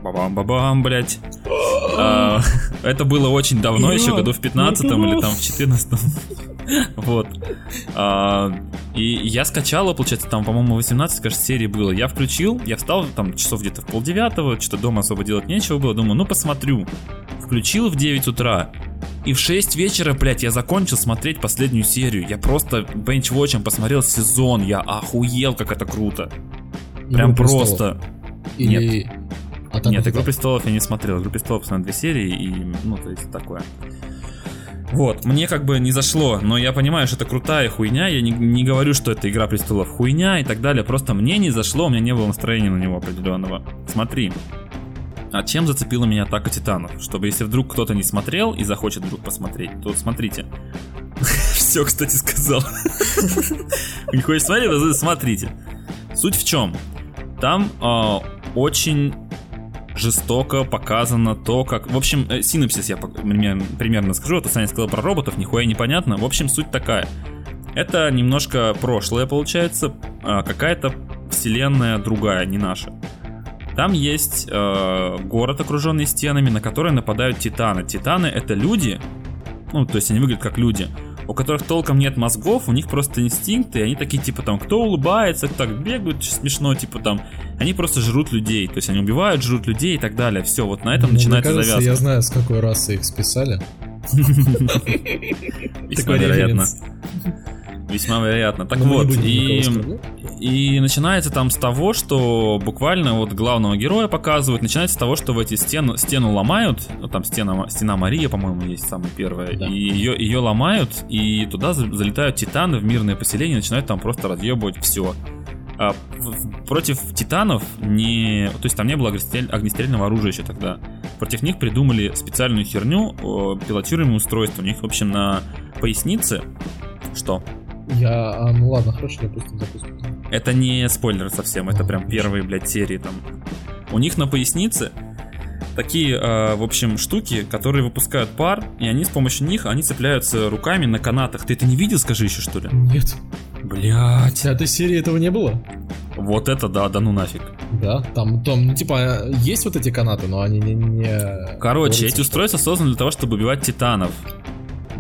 Бабам-бабам, блять. А, это было очень давно, еще году в 15 или там в 14 Вот. А, и я скачал, получается, там, по-моему, 18, кажется, серий было. Я включил, я встал там часов где-то в полдевятого, что-то дома особо делать нечего было. Думаю, ну посмотрю. Включил в 9 утра. И в 6 вечера, блядь, я закончил смотреть последнюю серию. Я просто бенчвотчем посмотрел сезон. Я охуел, как это круто. Прям Игру просто. Или... Нет. А Нет, Игру престолов я не смотрел. Игру престолов на две серии и, ну, то есть такое. Вот, мне как бы не зашло, но я понимаю, что это крутая хуйня, я не, не говорю, что это Игра Престолов хуйня и так далее, просто мне не зашло, у меня не было настроения на него определенного. Смотри, а чем зацепила меня Атака Титанов? Чтобы если вдруг кто-то не смотрел и захочет вдруг посмотреть, то смотрите. Все, кстати, сказал. Не хочешь смотреть? Смотрите. Суть в чем? Там а, очень жестоко показано то, как... В общем, э, синопсис я примерно скажу, а то Саня сказал про роботов, нихуя непонятно. В общем, суть такая. Это немножко прошлое, получается, а какая-то вселенная другая, не наша. Там есть э, город, окруженный стенами, на который нападают титаны. Титаны это люди, ну, то есть они выглядят как люди, у которых толком нет мозгов, у них просто инстинкты, и они такие, типа, там, кто улыбается, кто так бегают, смешно, типа, там, они просто жрут людей, то есть они убивают, жрут людей и так далее, все, вот на этом ну, начинается мне кажется, завязка. я знаю, с какой расы их списали. Весьма вероятно. Весьма вероятно. Так Но не вот, и, и начинается там с того, что буквально вот главного героя показывают. Начинается с того, что в эти стену, стену ломают. Ну, там стена, стена Мария, по-моему, есть самая первая. Да. И ее, ее ломают, и туда за- залетают титаны в мирное поселение начинают там просто разъебывать все. А против титанов не... То есть там не было огнестрель- огнестрельного оружия еще тогда. Против них придумали специальную херню, пилотируемое устройство. У них, в общем, на пояснице... Что? Я, а, ну ладно, хорошо, допустим, допустим. Это не спойлер совсем, это А, прям первые, блядь, серии там. У них на пояснице такие, э, в общем, штуки, которые выпускают пар, и они с помощью них, они цепляются руками на канатах. Ты это не видел, скажи еще, что ли? Нет. Блять. В пятой серии этого не было? Вот это да, да ну нафиг. Да, там, там, ну, типа, есть вот эти канаты, но они не... не Короче, эти устройства созданы для того, чтобы убивать титанов.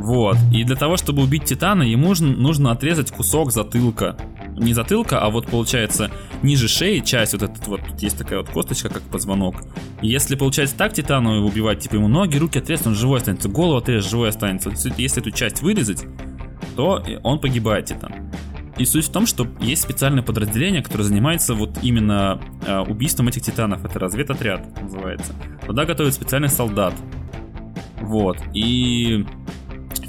Вот. И для того, чтобы убить титана, ему нужно, нужно отрезать кусок затылка. Не затылка, а вот получается ниже шеи часть, вот этот вот, есть такая вот косточка, как позвонок. И если получается так титану его убивать, типа ему ноги, руки отрезать, он живой останется, голову отрезать, живой останется. Если эту часть вырезать, то он погибает титан. И суть в том, что есть специальное подразделение, которое занимается вот именно э, убийством этих титанов. Это разведотряд называется. Туда готовят специальных солдат. Вот. И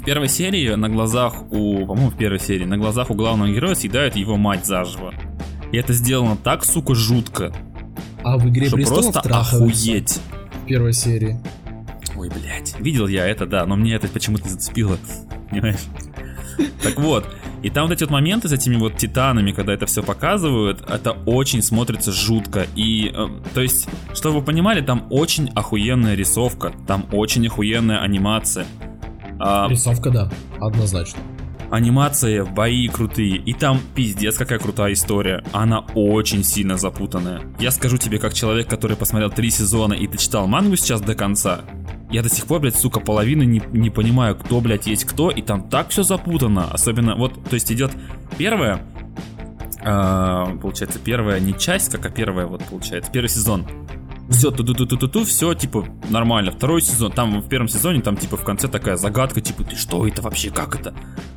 в первой серии на глазах у, по-моему, в первой серии на глазах у главного героя съедают его мать заживо. И это сделано так, сука, жутко, А в «Игре что престолов» просто охуеть. в первой серии. Ой, блядь. Видел я это, да, но мне это почему-то зацепило. Понимаешь? Так вот, и там вот эти вот моменты с этими вот титанами, когда это все показывают, это очень смотрится жутко. И, э, то есть, чтобы вы понимали, там очень охуенная рисовка, там очень охуенная анимация. А, Рисовка, да, однозначно. анимация, бои крутые, и там пиздец какая крутая история. Она очень сильно запутанная. Я скажу тебе, как человек, который посмотрел три сезона и дочитал мангу сейчас до конца, я до сих пор, блядь, сука, половины не, не понимаю, кто, блядь, есть кто, и там так все запутано. Особенно, вот, то есть идет первая, а, получается, первая не часть, как, а первая, вот, получается, первый сезон. Все, ту ту ту ту ту ту все, типа, нормально. Второй сезон, там в первом сезоне, там, типа, в конце такая загадка, типа, ты что это вообще, как это?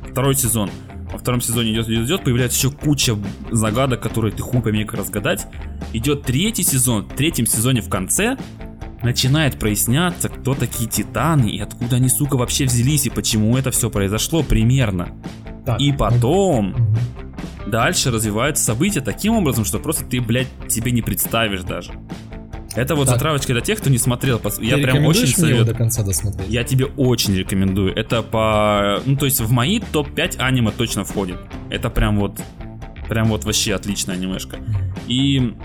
Второй сезон. Во втором сезоне идет, идет, идет, появляется еще куча загадок, которые ты хуй пойми как разгадать. Идет третий сезон, в третьем сезоне в конце начинает проясняться, кто такие титаны и откуда они, сука, вообще взялись и почему это все произошло примерно. Так, И потом дальше развиваются события таким образом, что просто ты, блядь, себе не представишь даже. Это вот Так. затравочка для тех, кто не смотрел. Ты Я прям очень советую. до конца досмотреть? Я тебе очень рекомендую. Это по... Ну, то есть в мои топ-5 аниме точно входит. Это прям вот... Прям вот вообще отличная анимешка. И...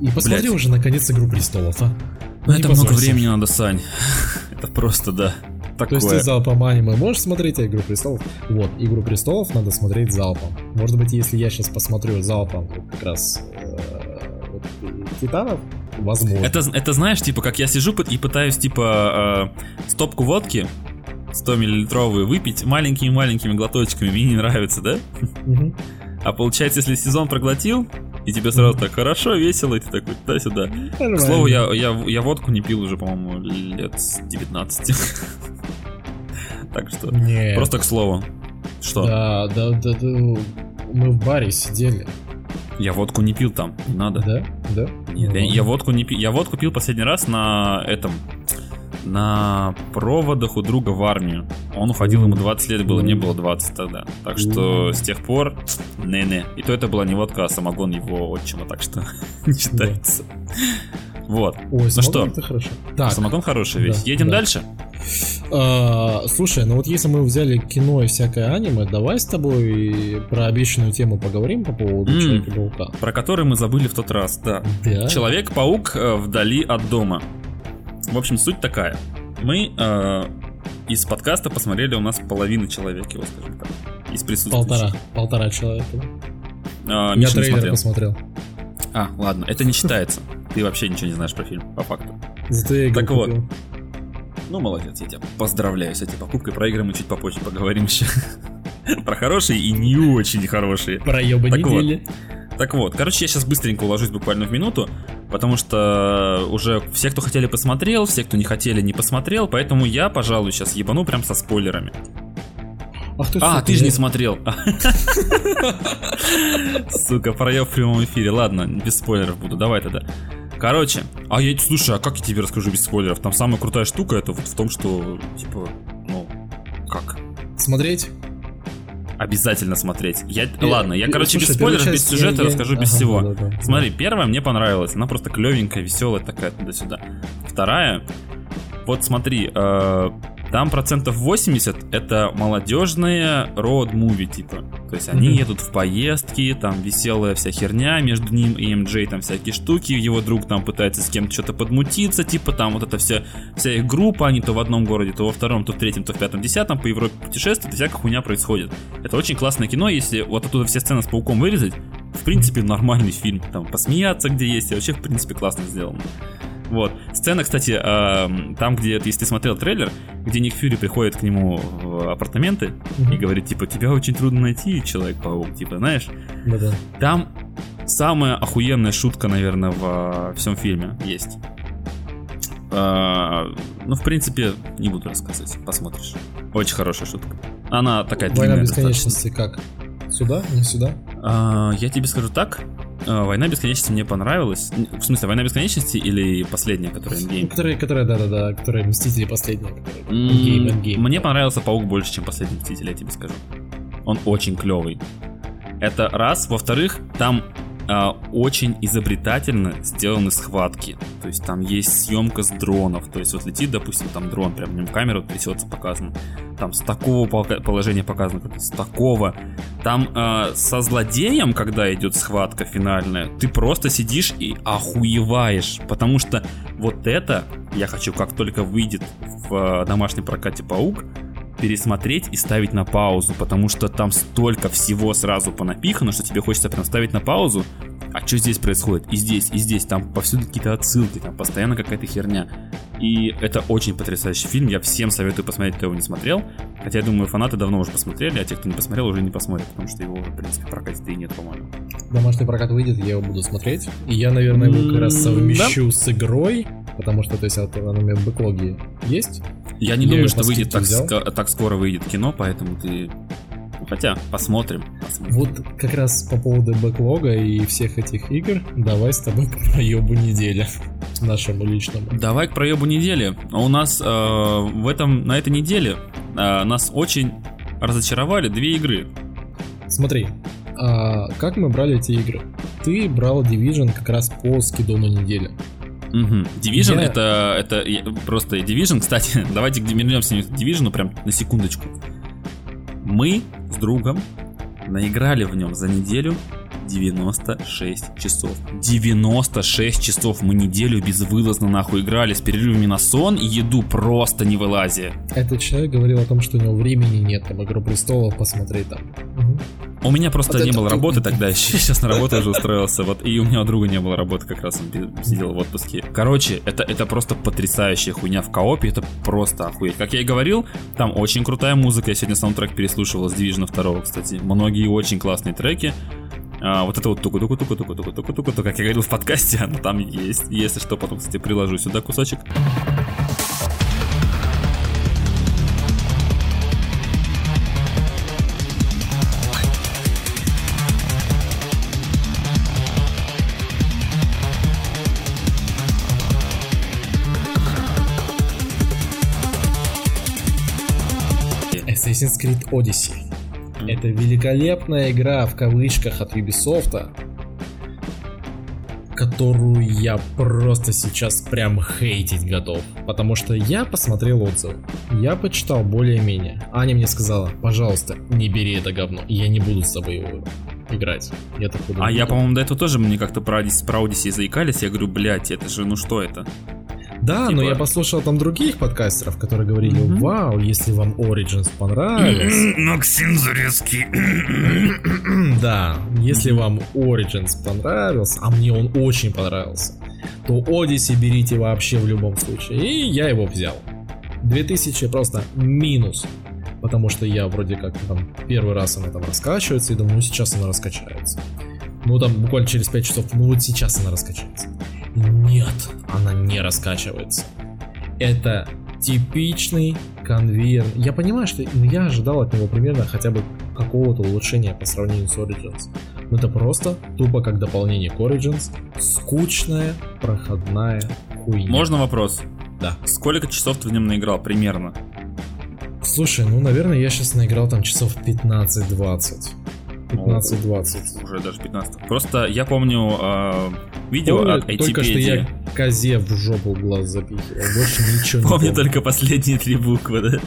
И посмотри блядь. уже наконец «Игру престолов», а? Ну, это много времени надо, Сань. Это просто, да. То есть ты Такое. залпом аниме можешь смотреть, а «Игру престолов»? Вот, «Игру престолов» надо смотреть залпом. Может быть, если я сейчас посмотрю залпом как раз э, вот, Титанов, возможно. Это, это знаешь, типа, как я сижу и пытаюсь, типа, э, стопку водки 100 миллилитровую выпить маленькими-маленькими глоточками, мне не нравится, да? А получается, если сезон проглотил, и тебе сразу так хорошо, весело, и ты такой туда-сюда. К Нормально. слову, я, я, я водку не пил уже, по-моему, лет с 19. Так что, Нет. просто к слову. Что? Да, да, да, да. Мы в баре сидели. Я водку не пил там, не надо. Да? Да? Нет, я, я водку не пил. Я водку пил последний раз на этом. На проводах у друга в армию. Он уходил, ему 20 лет было, мне было 20 тогда. Так что с тех пор, не-не. И то это была не водка, а самогон его отчима, так что не считается. Вот. Ой, самогон что? это хорошо. Так, Самогон хорошая вещь. Да, Едем да. дальше? а, слушай, ну вот если мы взяли кино и всякое аниме, давай с тобой про обещанную тему поговорим по поводу М. Человека-паука. Про который мы забыли в тот раз, да. Да. Человек-паук э, вдали от дома. В общем, суть такая. Мы э, из подкаста посмотрели у нас половину человек его, скажем так. Из присутствующих. Полтора, полтора человека. А, Я Миша трейлер смотрел. посмотрел. А, ладно, это не считается. Ты вообще ничего не знаешь про фильм, по факту. Зато я Так вот. купил. Ну, молодец, я тебя поздравляю с этой покупкой. Про игры мы чуть попозже поговорим еще. Про хорошие и не очень хорошие. Проебы Так вот. недели. Так вот, короче, я сейчас быстренько уложусь буквально в минуту, потому что уже все, кто хотели, посмотрел, все, кто не хотели, не посмотрел, поэтому я, пожалуй, сейчас ебану прям со спойлерами. А, кто, а ты же не смотрел. Сука, проеб в прямом эфире. Ладно, без спойлеров буду. Давай тогда. Короче, а я, слушай, а как я тебе расскажу без спойлеров? Там самая крутая штука это вот в том, что, типа, ну, как? Смотреть? Обязательно смотреть. Я, и, ладно, я, короче, слушай, без спойлеров, без сюжета я, расскажу я... без ага, всего. Да, да, да. Смотри, первая мне понравилась. Она просто клевенькая, веселая такая туда-сюда. Вторая, вот смотри, э, там процентов 80 это молодежные роуд-муви, типа. То есть они mm-hmm. едут в поездки, там веселая вся херня, между ним и МД там всякие штуки, его друг там пытается с кем-то что-то подмутиться, типа там вот эта вся, вся их группа, они то в одном городе, то во втором, то в третьем, то в пятом, десятом по Европе путешествуют, и всякая хуйня происходит. Это очень классное кино, если вот оттуда все сцены с пауком вырезать, в принципе, нормальный фильм. Там посмеяться где есть, и вообще, в принципе, классно сделано. Вот. Сцена, кстати, э, там, где, если ты смотрел трейлер, где Ник Фьюри приходит к нему в апартаменты mm-hmm. и говорит, типа, тебя очень трудно найти, Человек-паук, типа, знаешь? Да-да. Там самая охуенная шутка, наверное, в всем фильме есть. Э, ну, в принципе, не буду рассказывать, посмотришь. Очень хорошая шутка. Она такая Война бесконечности как? Сюда? Не сюда? А, я тебе скажу так. А, Война бесконечности мне понравилась. В смысле, Война бесконечности или последняя, которая Endgame? Которая, которая, да-да-да, которая Мстители последняя. Endgame, Endgame. Мне понравился Паук больше, чем последний Мститель, я тебе скажу. Он очень клевый. Это раз. Во-вторых, там очень изобретательно сделаны схватки. То есть там есть съемка с дронов. То есть вот летит, допустим, там дрон, прям в нем камера трясется, показано. Там с такого положения показано, как с такого. Там э, со злодеем, когда идет схватка финальная, ты просто сидишь и охуеваешь. Потому что вот это я хочу, как только выйдет в э, домашнем прокате паук, пересмотреть и ставить на паузу, потому что там столько всего сразу понапихано, что тебе хочется прям ставить на паузу. А что здесь происходит? И здесь, и здесь, там повсюду какие-то отсылки, там постоянно какая-то херня. И это очень потрясающий фильм, я всем советую посмотреть, кто его не смотрел. Хотя я думаю, фанаты давно уже посмотрели, а те, кто не посмотрел, уже не посмотрят, потому что его в принципе, прокате и нет, по-моему. Домашний прокат выйдет, я его буду смотреть. И я, наверное, его как раз совмещу да? с игрой, потому что, то есть, оно у меня в бэклоге есть. Я не я думаю, что выйдет так, так скоро выйдет кино, поэтому ты Хотя, посмотрим, посмотрим. Вот как раз по поводу бэклога и всех этих игр, давай с тобой к проебу недели. Нашему личному. Давай к проебу недели. А у нас э, в этом, на этой неделе э, нас очень разочаровали две игры. Смотри, а как мы брали эти игры? Ты брал Division как раз по скидону недели. Угу. Division я... это, это просто Division, кстати, давайте вернемся к Division прям на секундочку. Мы с другом наиграли в нем за неделю 96 часов. 96 часов мы неделю безвылазно нахуй играли с перерывами на сон и еду просто не вылазя. Этот человек говорил о том, что у него времени нет, там, Игру Престолов посмотреть там. Угу. У меня просто вот не было работы тогда еще. Сейчас на работу уже устроился. Вот, и у меня у друга не было работы, как раз он сидел в отпуске. Короче, это, это просто потрясающая хуйня в коопе. Это просто охуеть. Как я и говорил, там очень крутая музыка. Я сегодня саундтрек переслушивал с Division 2, кстати. Многие очень классные треки. А, вот это вот туку туку туку туку туку туку туку как я говорил в подкасте, оно там есть. Если что, потом, кстати, приложу сюда кусочек. Assassin's Creed Odyssey. Это великолепная игра в кавычках от Ubisoft, которую я просто сейчас прям хейтить готов. Потому что я посмотрел отзывы, я почитал более-менее. Аня мне сказала, пожалуйста, не бери это говно, я не буду с тобой его играть. Я так а я, по-моему, до этого тоже мне как-то про, про Odyssey заикались, я говорю, блядь, это же, ну что это? Да, типа... но я послушал там других подкастеров, которые говорили, mm-hmm. вау, если вам Origins понравился... Максим Зарецкий. да, если вам Origins понравился, а мне он очень понравился, то Odyssey берите вообще в любом случае. И я его взял. 2000 просто минус. Потому что я вроде как там первый раз она там раскачивается, и думаю, ну сейчас она раскачается. Ну там буквально через 5 часов, ну вот сейчас она раскачается. Нет, она не раскачивается. Это типичный конвейер. Я понимаю, что ну, я ожидал от него примерно хотя бы какого-то улучшения по сравнению с Origins. Но это просто тупо как дополнение к Origins. Скучная, проходная хуйня. Можно вопрос? Да. Сколько часов ты в нем наиграл примерно? Слушай, ну, наверное, я сейчас наиграл там часов 15-20. 15-20. Уже даже 15. Просто я помню э, видео Помню от только что я козе в жопу глаз запихивал. Больше ничего не Помню помню. только последние три буквы, да?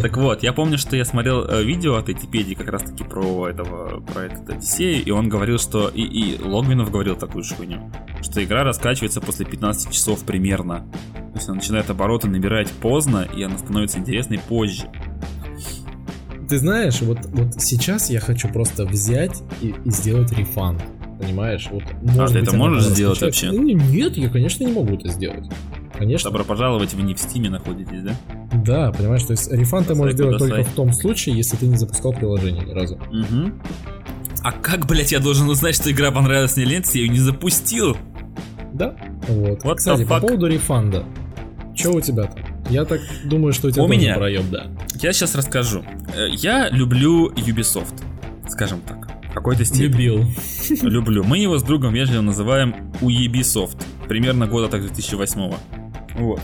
Так вот, я помню, что я смотрел э, видео от Этипедии как раз таки про этого, про этот Одиссею, и он говорил, что и, и Логвинов говорил такую же хуйню, что игра раскачивается после 15 часов примерно. То есть она начинает обороты набирать поздно, и она становится интересной позже. Ты знаешь, вот, вот сейчас я хочу просто взять и, и сделать рефанд. Понимаешь? Вот, может ты быть, это можешь сделать вообще? Ну, Нет, я, конечно, не могу это сделать. Конечно. Добро пожаловать, вы не в Стиме находитесь, да? Да, понимаешь, то есть рефанд ты можешь делать кудасай. только в том случае, если ты не запускал приложение ни разу. Угу. А как, блять, я должен узнать, что игра понравилась мне если я ее не запустил? Да? Вот. What Кстати, по поводу рефанда. Че у тебя там? Я так думаю, что у тебя У меня. проеб, да. Я сейчас расскажу. Э, Я люблю Ubisoft, скажем так. В какой-то степени. Любил. Люблю. Мы его с другом вежливо называем Ubisoft. Примерно года так 2008 Вот.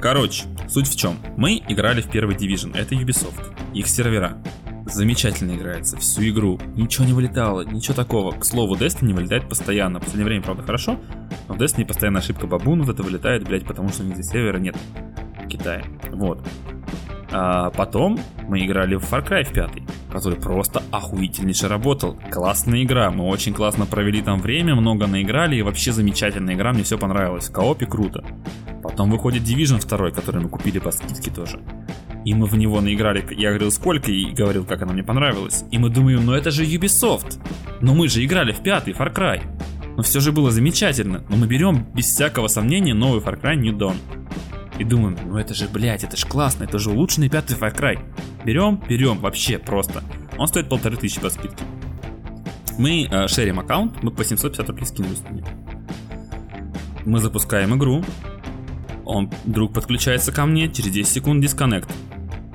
Короче, суть в чем. Мы играли в первый Division. Это Ubisoft. Их сервера. Замечательно играется. Всю игру. Ничего не вылетало. Ничего такого. К слову, Destiny вылетает постоянно. В последнее время, правда, хорошо. Но в Destiny постоянно ошибка бабун. Вот это вылетает, блядь, потому что здесь сервера нет. В Китае. Вот. А потом мы играли в Far Cry в 5, который просто охуительнейше работал. Классная игра, мы очень классно провели там время, много наиграли, и вообще замечательная игра, мне все понравилось. В коопе круто. Потом выходит Division 2, который мы купили по скидке тоже. И мы в него наиграли, я говорил сколько, и говорил, как она мне понравилась. И мы думаем, ну это же Ubisoft. Но мы же играли в пятый Far Cry. Но все же было замечательно. Но мы берем, без всякого сомнения, новый Far Cry New Dawn. И думаем, ну это же, блядь, это же классно, это же улучшенный пятый Far Cry. Берем, берем, вообще просто. Он стоит полторы тысячи по скидке. Мы э, шерим аккаунт, мы по 750 рублей скинули с ним. Мы запускаем игру. Он, друг подключается ко мне, через 10 секунд дисконнект.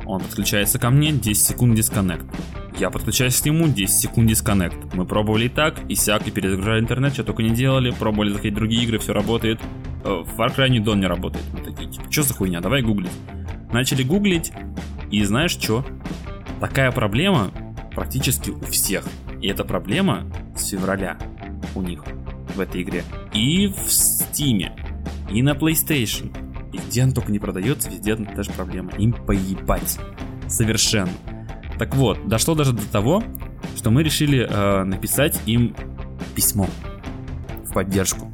Он подключается ко мне, 10 секунд дисконнект. Я подключаюсь к нему, 10 секунд дисконнект. Мы пробовали и так, и сяк, и перезагружали интернет, что только не делали. Пробовали заходить в другие игры, все работает. Э, В Far Cry New Dawn не работает. Мы такие, типа, что за хуйня, давай гуглить. Начали гуглить, и знаешь что? Такая проблема практически у всех. И эта проблема с февраля у них в этой игре. И в Steam, и на PlayStation. И где она только не продается, везде одна та же проблема. Им поебать. Совершенно. Так вот, дошло даже до того, что мы решили э, написать им письмо в поддержку.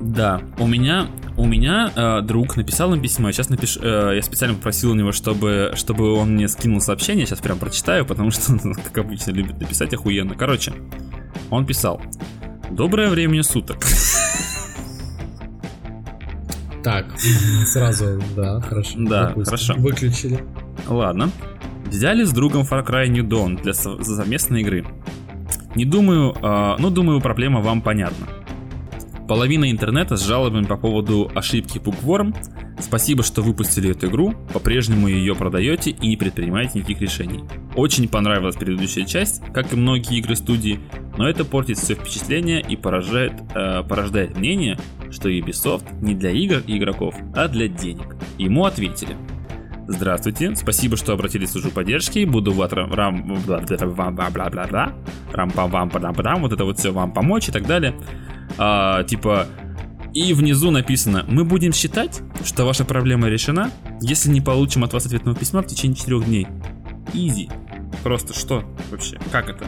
Да, у меня у меня э, друг написал им письмо, я сейчас напишу, э, я специально попросил у него, чтобы, чтобы он мне скинул сообщение, сейчас прям прочитаю, потому что он, как обычно, любит написать охуенно. Короче, он писал, доброе время суток. Так, сразу, да, хорошо. Да, допустим. хорошо. Выключили. Ладно. Взяли с другом Far Cry New Dawn для со- совместной игры. Не думаю, э, ну думаю, проблема вам понятна. Половина интернета с жалобами по поводу ошибки Bookworm. Спасибо, что выпустили эту игру, по-прежнему ее продаете и не предпринимаете никаких решений. Очень понравилась предыдущая часть, как и многие игры студии, но это портит все впечатление и поражает, э, порождает мнение, что Ubisoft не для игр и игроков, а для денег. Ему ответили. Здравствуйте, спасибо, что обратились в службу поддержки. Буду вот рам, рам, бла, бла, бла, бла, бла, бла, рам, пам, вам, падам, падам, вот это вот все вам помочь и так далее. А, типа, и внизу написано, мы будем считать, что ваша проблема решена, если не получим от вас ответного письма в течение 4 дней. Изи. Просто что вообще? Как это?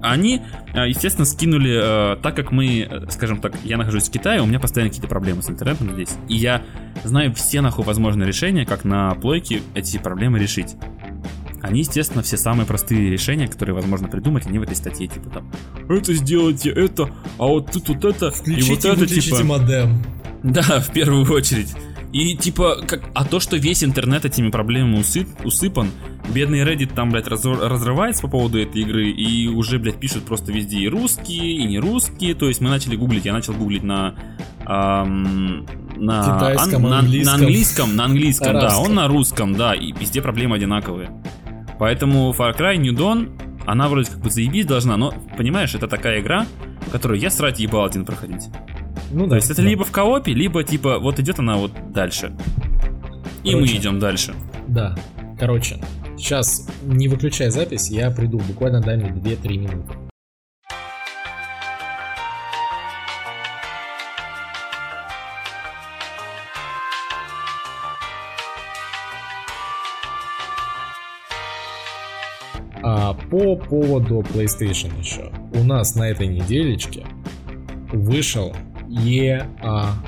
Они, э, естественно, скинули, э, так как мы, э, скажем так, я нахожусь в Китае, у меня постоянно какие-то проблемы с интернетом здесь. И я знаю все нахуй возможные решения, как на плойке эти проблемы решить. Они, естественно, все самые простые решения, которые возможно придумать, они в этой статье, типа там, это сделайте это, а вот тут вот это, и вот это, типа... модем. Да, в первую очередь. И типа, как, а то, что весь интернет этими проблемами усып, усыпан, бедный Reddit там, блядь, раз, разрывается по поводу этой игры, и уже, блядь, пишут просто везде и русские, и не русские. То есть мы начали гуглить, я начал гуглить на эм, на, Китайском, ан, на, английском. на английском, на английском, да, он на русском, да, и везде проблемы одинаковые. Поэтому Far Cry New Dawn, она вроде как бы заебись должна, но, понимаешь, это такая игра, которую я срать ебал один проходить. Ну То есть это либо в коопе, либо типа вот идет она вот дальше. И мы идем дальше. Да. Короче, сейчас не выключай запись, я приду, буквально дай мне 2-3 минуты. по поводу PlayStation еще. У нас на этой неделечке вышел EA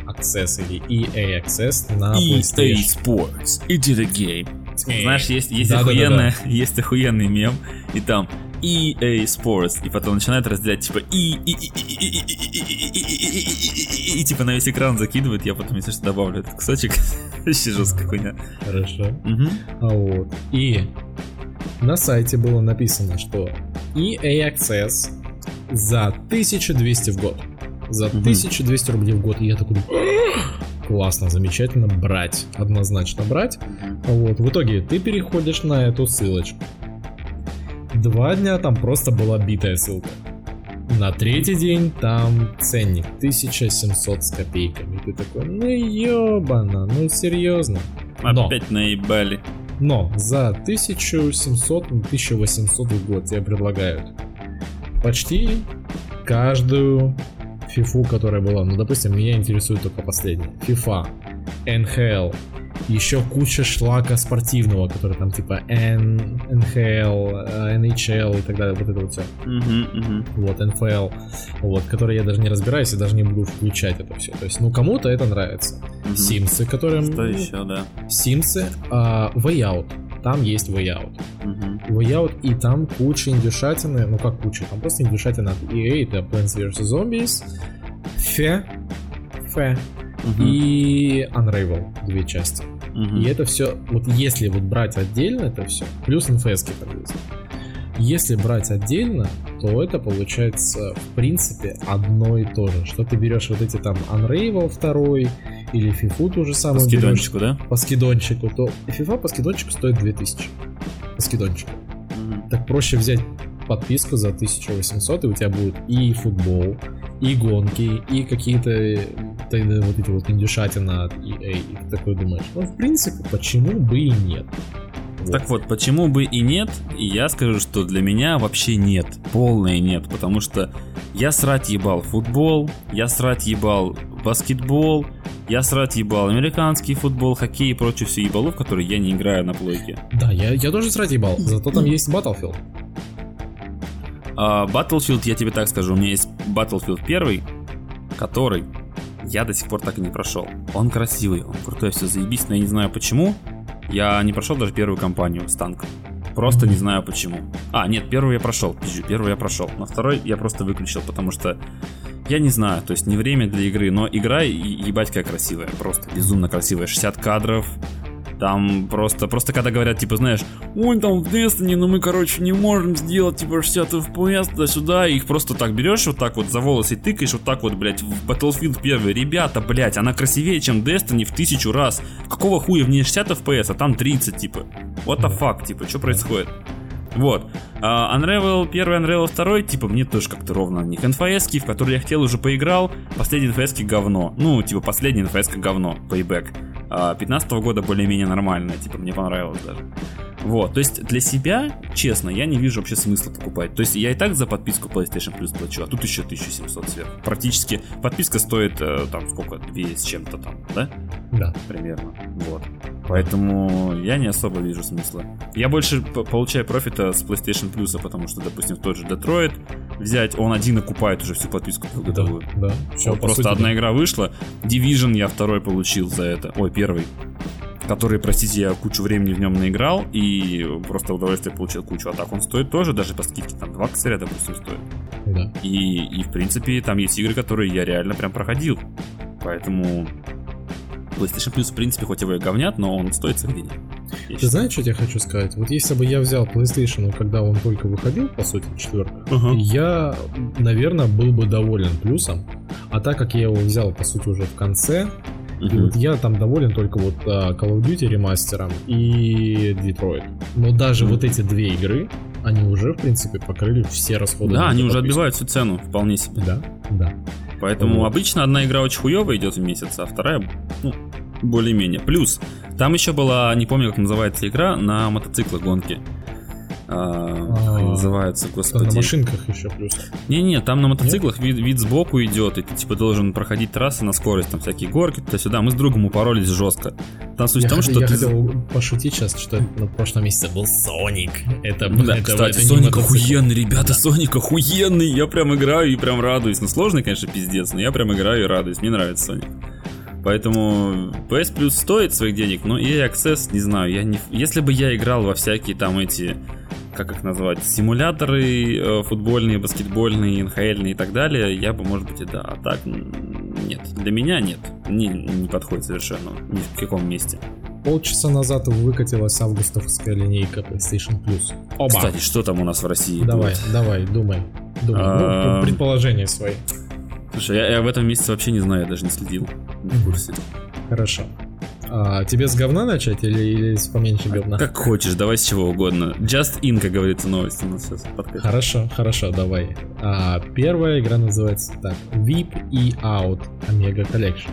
Access или EA Access на EA PlayStation. Sports. It is a game. Знаешь, есть, есть, да, охуенная, да, да, да. есть охуенный мем, и там EA Sports, и потом начинает разделять типа и и и и типа на весь экран закидывает, я потом, если что, добавлю этот кусочек. сижу с какой-то Хорошо. А вот. И на сайте было написано, что EA Access за 1200 в год. За Мгм. 1200 рублей в год. И я такой, классно, замечательно, брать. Однозначно брать. Вот, в итоге ты переходишь на эту ссылочку. Два дня там просто была битая ссылка. На третий день там ценник 1700 с копейками. И ты такой, ну ёбана, ну серьезно. Но. Опять наебали. Но за 1700, ну, 1800 в год тебе предлагают почти каждую фифу, которая была. Ну, допустим, меня интересует только последняя. FIFA, NHL, еще куча шлака спортивного, который там типа N, NHL, NHL и так далее, вот это вот все. Мгм, мгм. Вот, NFL, вот, который я даже не разбираюсь и даже не буду включать это все. То есть, ну, кому-то это нравится. Мгм. Симсы, которые... Что еще, да. Симсы, а, Way Out. Там есть Way Out. Мгм. Way Out, и там куча индюшатины, ну как куча, там просто индюшатина от EA, это Plants vs. Zombies, Фе, Фе Мгм. и Unravel, две части. Мгм. И это все, вот если вот брать отдельно это все, плюс NFS есть. Если брать отдельно, то это получается в принципе одно и то же. Что ты берешь вот эти там Unravel второй или FIFA ту же По самую берешь скидончику, да? по скидончику, то FIFA по скидончику стоит 2000. По скидончику. Мгм. Так проще взять подписку за 1800, и у тебя будет и футбол, и гонки, и какие-то э, вот эти вот индюшатина от EA. И ты такой думаешь, ну, в принципе, почему бы и нет? Вот. Так вот, почему бы и нет, и я скажу, что для меня вообще нет, полное нет, потому что я срать ебал футбол, я срать ебал баскетбол, я срать ебал американский футбол, хоккей и прочую всю ебалу, в которой я не играю на плойке. Да, я, я тоже срать ебал, зато там есть Battlefield. А, Battlefield, я тебе так скажу, у меня есть Battlefield 1, который я до сих пор так и не прошел. Он красивый, он крутой, все заебись, но я не знаю почему. Я не прошел даже первую кампанию с танком. Просто не знаю почему. А, нет, первую я прошел, пизжу, первую я прошел. На второй я просто выключил, потому что я не знаю, то есть не время для игры, но игра ебать какая красивая, просто безумно красивая. 60 кадров, там просто, просто когда говорят, типа, знаешь, ой, там в Destiny, но мы, короче, не можем сделать, типа, 60 FPS туда-сюда, их просто так берешь, вот так вот за волосы тыкаешь, вот так вот, блядь, в Battlefield 1. Ребята, блядь, она красивее, чем Destiny в тысячу раз. Какого хуя в ней 60 FPS, а там 30, типа. What the fuck, типа, что происходит? Вот. А, Unravel 1, Unravel 2, типа, мне тоже как-то ровно не NFS, в которые я хотел, уже поиграл. Последний NFS говно. Ну, типа, последний NFS говно, payback. А 15 года более-менее нормальная, типа, мне понравилось даже. Вот, то есть для себя, честно, я не вижу вообще смысла покупать. То есть я и так за подписку PlayStation Plus плачу, а тут еще 1700 сверху. Практически подписка стоит э, там сколько, 2 с чем-то там, да? Да. примерно. Вот. Поэтому я не особо вижу смысла. Я больше получаю профита с PlayStation Plus, потому что, допустим, в тот же Детройт взять, он один окупает уже всю подписку Да, годовую. да. Вот по просто сути, одна да. игра вышла, Division я второй получил за это. Ой, первый. Который, простите, я кучу времени в нем наиграл и просто удовольствие получил кучу. А так он стоит тоже, даже по скидке, там 2 косаря, допустим, стоит. Да. И, и, в принципе, там есть игры, которые я реально прям проходил. Поэтому PlayStation Plus, в принципе, хоть его и говнят, но он стоит своих денег. Ты знаешь, что я хочу сказать? Вот если бы я взял PlayStation, когда он только выходил, по сути, четверка, uh-huh. я, наверное, был бы доволен плюсом. А так как я его взял, по сути, уже в конце, Uh-huh. И вот я там доволен только вот uh, Call of Duty ремастером и Detroit. Но даже uh-huh. вот эти две игры, они уже, в принципе, покрыли все расходы. Да, они уже отбивают всю цену, вполне себе. Да, да. Поэтому вот. обычно одна игра очень хуевая идет в месяц, а вторая, ну, более-менее. Плюс, там еще была, не помню, как называется игра, на мотоциклах гонки. А, называются, господи. На машинках еще плюс. Не-не, там на мотоциклах вид, вид сбоку идет, и ты типа должен проходить трассы на скорость, там всякие горки, туда-сюда. Мы с другом упоролись жестко. Там суть я в том, что я ты... хотел пошутить сейчас, что на прошлом месяце был Соник. Это, да, это, кстати, это Соник охуенный, ребята, Соник охуенный. Я прям играю и прям радуюсь. Ну, сложный, конечно, пиздец, но я прям играю и радуюсь. Мне нравится Соник. Поэтому PS Plus стоит своих денег, но EA Access, не знаю, я не... Если бы я играл во всякие там эти как их назвать, симуляторы э, футбольные, баскетбольные, НХЛ и так далее, я бы, может быть, и да. А так, нет. Для меня нет. Не, не подходит совершенно. Ни в каком месте. Полчаса назад выкатилась августовская линейка PlayStation Plus. Оба. Кстати, что там у нас в России? Давай, будет? давай, думай. думай. А... Ну, предположения свои. Слушай, я, я в этом месяце вообще не знаю, я даже не следил. Не в курсе. Хорошо. А, тебе с говна начать или, или с поменьше говна? Как хочешь, давай с чего угодно. Just in, как говорится, новости у нас сейчас подкаст. Хорошо, хорошо, давай. А, первая игра называется так. VIP и Out Omega Collection.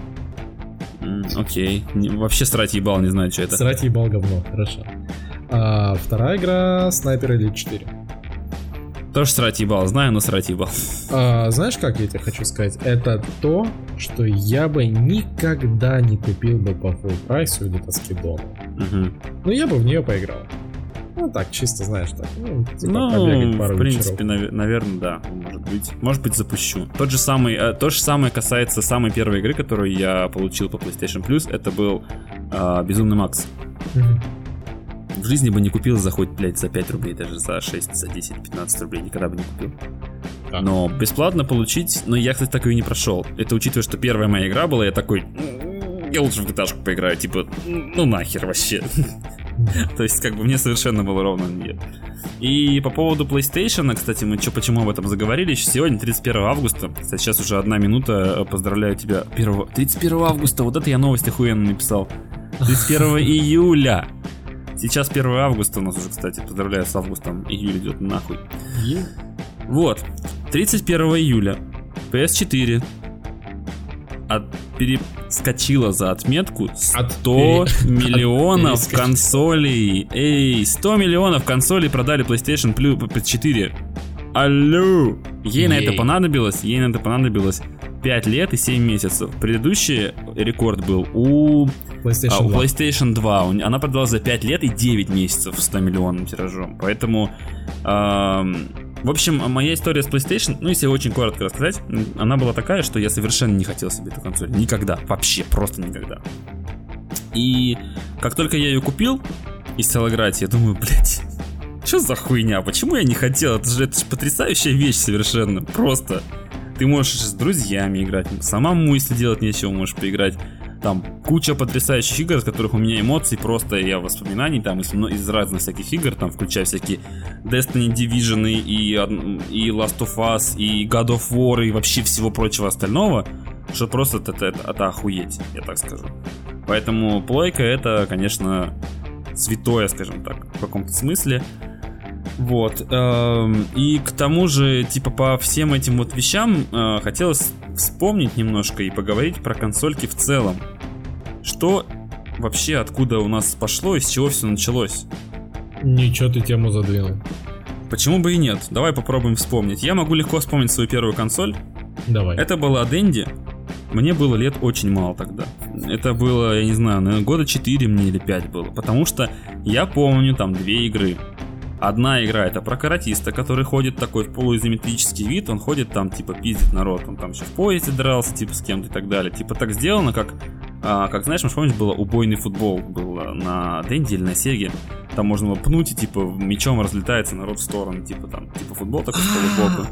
Окей. Okay. Вообще срать ебал, не знаю, что это. Срать ебал говно, хорошо. А, вторая игра Sniper Elite 4. Тоже срать ебал, знаю, но срать ебал. А, знаешь, как я тебе хочу сказать? Это то, что я бы никогда не купил бы по full прайсу где-то скидону. Угу. Но я бы в нее поиграл. Ну так, чисто знаешь, так. Ну, типа ну пару в принципе, нав- наверное, да, может быть. Может быть, запущу. Тот же самый, э, то же самое касается самой первой игры, которую я получил по PlayStation Plus. Это был э, Безумный Макс. Угу в жизни бы не купил за хоть, блядь, за 5 рублей, даже за 6, за 10, 15 рублей никогда бы не купил. Но бесплатно получить, но я, кстати, так и не прошел. Это учитывая, что первая моя игра была, я такой, я лучше в gta поиграю, типа, ну нахер вообще. То есть, как бы мне совершенно было ровно нет. И по поводу PlayStation, кстати, мы чё, почему об этом заговорили, сегодня 31 августа, кстати, сейчас уже одна минута, поздравляю тебя, 1... 31 августа, вот это я новость охуенно написал. 31 июля Сейчас 1 августа у нас уже, кстати, поздравляю с августом, июль идет нахуй. Yeah. Вот, 31 июля PS4 от, перескочила за отметку 100 от миллионов консолей. Эй, 100 миллионов консолей продали PlayStation Plus 4. Алло! Ей Ей. на это понадобилось, ей на это понадобилось 5 лет и 7 месяцев. Предыдущий рекорд был у PlayStation, а, у 2. PlayStation 2. Она продалась за 5 лет и 9 месяцев 100 миллионным тиражом. Поэтому... Эм, в общем, моя история с PlayStation, ну, если очень коротко рассказать, она была такая, что я совершенно не хотел себе эту консоль. Никогда. Вообще, просто никогда. И как только я ее купил и стал играть, я думаю, блядь, что за хуйня? Почему я не хотел? Это же, это же потрясающая вещь совершенно. Просто. Ты можешь с друзьями играть, самому, если делать нечего, можешь поиграть. Там куча потрясающих игр, из которых у меня эмоций просто, я воспоминаний там из, из разных всяких игр, там включая всякие Destiny Division и, и Last of Us, и God of War, и вообще всего прочего остального, что просто это, это, это охуеть, я так скажу. Поэтому плойка это, конечно, святое, скажем так, в каком-то смысле. Вот. Эм, и к тому же, типа, по всем этим вот вещам э, хотелось вспомнить немножко и поговорить про консольки в целом. Что вообще откуда у нас пошло и с чего все началось? Ничего ты тему задвинул. Почему бы и нет? Давай попробуем вспомнить. Я могу легко вспомнить свою первую консоль. Давай. Это была Денди. Мне было лет очень мало тогда. Это было, я не знаю, наверное, года 4 мне или 5 было. Потому что я помню там две игры. Одна игра это про каратиста, который ходит такой в полуизометрический вид, он ходит там, типа, пиздит народ, он там еще в поезде дрался, типа, с кем-то и так далее. Типа, так сделано, как, а, как знаешь, может помнишь, было убойный футбол, было на Денди или на Сеге. Там можно было пнуть и типа мечом разлетается народ в сторону, типа там, типа футбол такой с полубоку.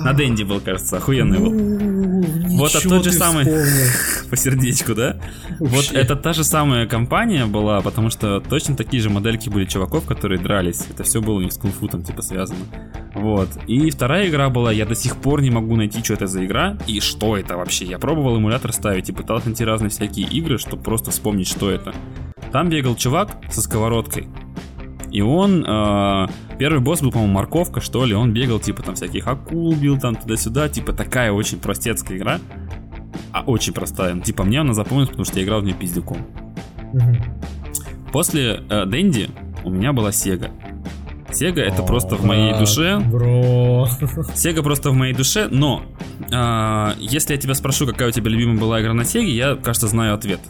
На Дэнди был, кажется, охуенный был. Вот это тот же самый по сердечку, да? Вот это та же самая компания была, потому что точно такие же модельки были чуваков, которые дрались. Это все было у них с кунг-фу там типа связано. Вот. И вторая игра была, я до сих пор не могу найти, что это за игра и что это вообще. Я пробовал эмулятор ставить и пытался найти разные всякие игры, чтобы просто вспомнить, что это. Там бегал чувак со сковородкой. И он, э, первый босс был, по-моему, морковка, что ли, он бегал, типа, там всяких акул бил, там туда-сюда, типа, такая очень простецкая игра, а очень простая, типа, мне она запомнилась, потому что я играл в нее пиздюком. После э, Дэнди у меня была Сега. Сега это О, просто в моей душе. Бро. Сега просто в моей душе, но э, если я тебя спрошу, какая у тебя любимая была игра на Сеге, я, кажется, знаю ответ.